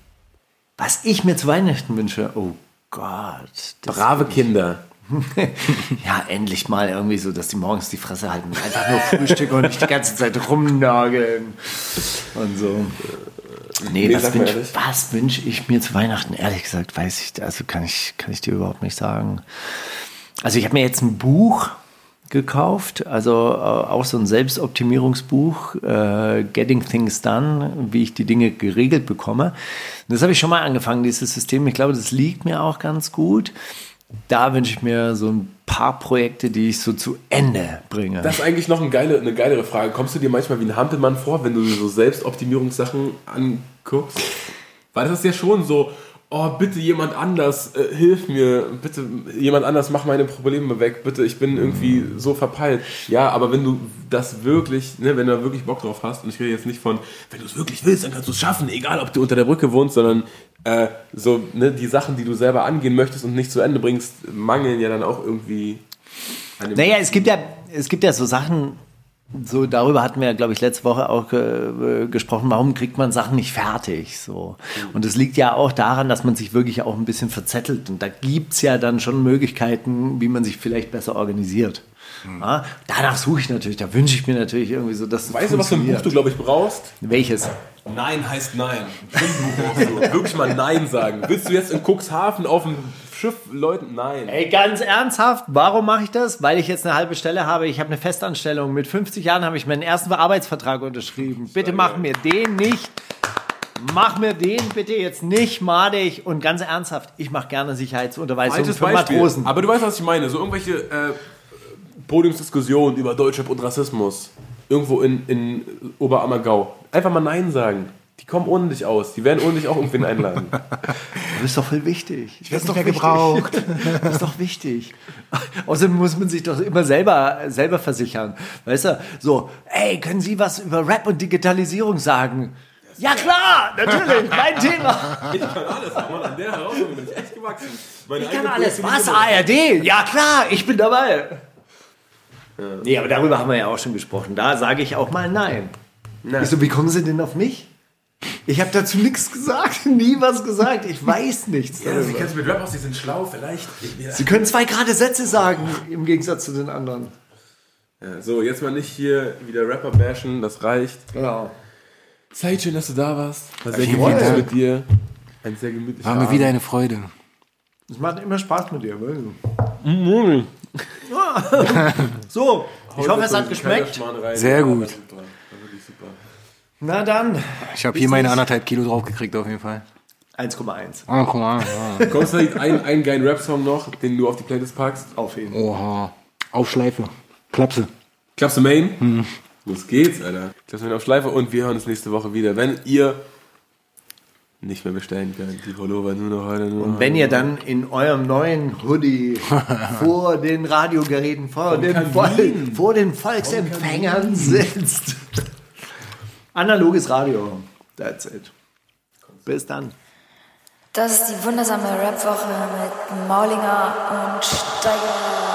Was ich mir zu Weihnachten wünsche, oh Gott. Brave Kinder. <laughs> Ja, endlich mal irgendwie so, dass die morgens die Fresse halten. Einfach nur Frühstück und nicht die ganze Zeit rumnageln. Und so. Nee, Nee, was wünsche wünsch ich mir zu Weihnachten? Ehrlich gesagt, weiß ich, also kann ich, kann ich dir überhaupt nicht sagen. Also ich habe mir jetzt ein Buch gekauft, also äh, auch so ein Selbstoptimierungsbuch, äh, Getting Things Done, wie ich die Dinge geregelt bekomme. Und das habe ich schon mal angefangen, dieses System. Ich glaube, das liegt mir auch ganz gut. Da wünsche ich mir so ein paar Projekte, die ich so zu Ende bringe. Das ist eigentlich noch eine, geile, eine geilere Frage. Kommst du dir manchmal wie ein Hampelmann vor, wenn du dir so Selbstoptimierungssachen anguckst? Weil das ist ja schon so, oh, bitte jemand anders, äh, hilf mir, bitte jemand anders, mach meine Probleme weg, bitte, ich bin irgendwie so verpeilt. Ja, aber wenn du das wirklich, ne, wenn du da wirklich Bock drauf hast, und ich rede jetzt nicht von, wenn du es wirklich willst, dann kannst du es schaffen, egal ob du unter der Brücke wohnst, sondern äh, so, ne, die Sachen, die du selber angehen möchtest und nicht zu Ende bringst, mangeln ja dann auch irgendwie an dem Naja, es gibt ja, es gibt ja so Sachen, so darüber hatten wir, glaube ich, letzte Woche auch äh, gesprochen, warum kriegt man Sachen nicht fertig? So. Und es liegt ja auch daran, dass man sich wirklich auch ein bisschen verzettelt. Und da gibt's ja dann schon Möglichkeiten, wie man sich vielleicht besser organisiert. Ja, danach suche ich natürlich, da wünsche ich mir natürlich irgendwie so, dass Weißt du, was für ein Buch du, glaube ich, brauchst? Welches? Nein heißt Nein. So. Wirklich mal Nein sagen. Willst du jetzt in Cuxhaven auf dem Schiff Leuten? Nein. Ey, ganz ernsthaft, warum mache ich das? Weil ich jetzt eine halbe Stelle habe. Ich habe eine Festanstellung. Mit 50 Jahren habe ich meinen ersten Arbeitsvertrag unterschrieben. Bitte mach mir den nicht. Mach mir den bitte jetzt nicht madig und ganz ernsthaft. Ich mache gerne Sicherheitsunterweisung Altes für Beispiel. Matrosen. Aber du weißt, was ich meine. So irgendwelche äh, Podiumsdiskussionen über Deutschrap und Rassismus. Irgendwo in, in Oberammergau. Einfach mal Nein sagen. Die kommen ohne dich aus. Die werden ohne dich auch irgendwen einladen. <laughs> Das ist doch voll wichtig. Ich werd's nicht mehr gebraucht. Das ist doch wichtig. <laughs> Außerdem muss man sich doch immer selber, selber versichern. Weißt du, so, ey, können Sie was über Rap und Digitalisierung sagen? Ja klar, natürlich, <laughs> mein Thema. ich kann alles. An der Herausforderung bin ich echt gewachsen. Meine Ich kann alles. Was, ARD? Ja klar, ich bin dabei. Nee, aber darüber haben wir ja auch schon gesprochen. Da sage ich auch mal nein. Ich so, wie kommen Sie denn auf mich? Ich habe dazu nichts gesagt, <laughs> nie was gesagt. Ich weiß nichts. Ja, sie kennen sich mit Rap aus, die sind schlau, vielleicht. Sie können zwei gerade Sätze sagen, im Gegensatz zu den anderen. Ja, so, jetzt mal nicht hier wieder Rapper bashen, das reicht. Genau. Zeit schön, dass du da warst. War sehr gemütlich mit dir. Ein sehr gemütlicher War mir Abend. wieder eine Freude. Es macht immer Spaß mit dir. <laughs> So, ich hoffe, es hat geschmeckt. Sehr gut. Na dann, Ich habe hier meine anderthalb Kilo draufgekriegt auf jeden Fall. 1,1. Ah, guck mal. Ja. Kommst du einen, einen geilen Rap-Song noch, den du auf die Playlist packst? Auf jeden Fall. Oha. Auf Schleife. Klapse. Klappst du Main? Los geht's, Alter. Klappst du Main auf Schleife und wir hören uns nächste Woche wieder. Wenn ihr nicht mehr bestellen könnt, die Pullover nur noch heute. Nur Und wenn ihr dann in eurem neuen Hoodie <laughs> vor den Radiogeräten, vor, den, Vol vor den Volksempfängern sitzt. Analoges Radio. That's it. Bis dann. Das ist die wundersame Rap-Woche mit Maulinger und Steiger.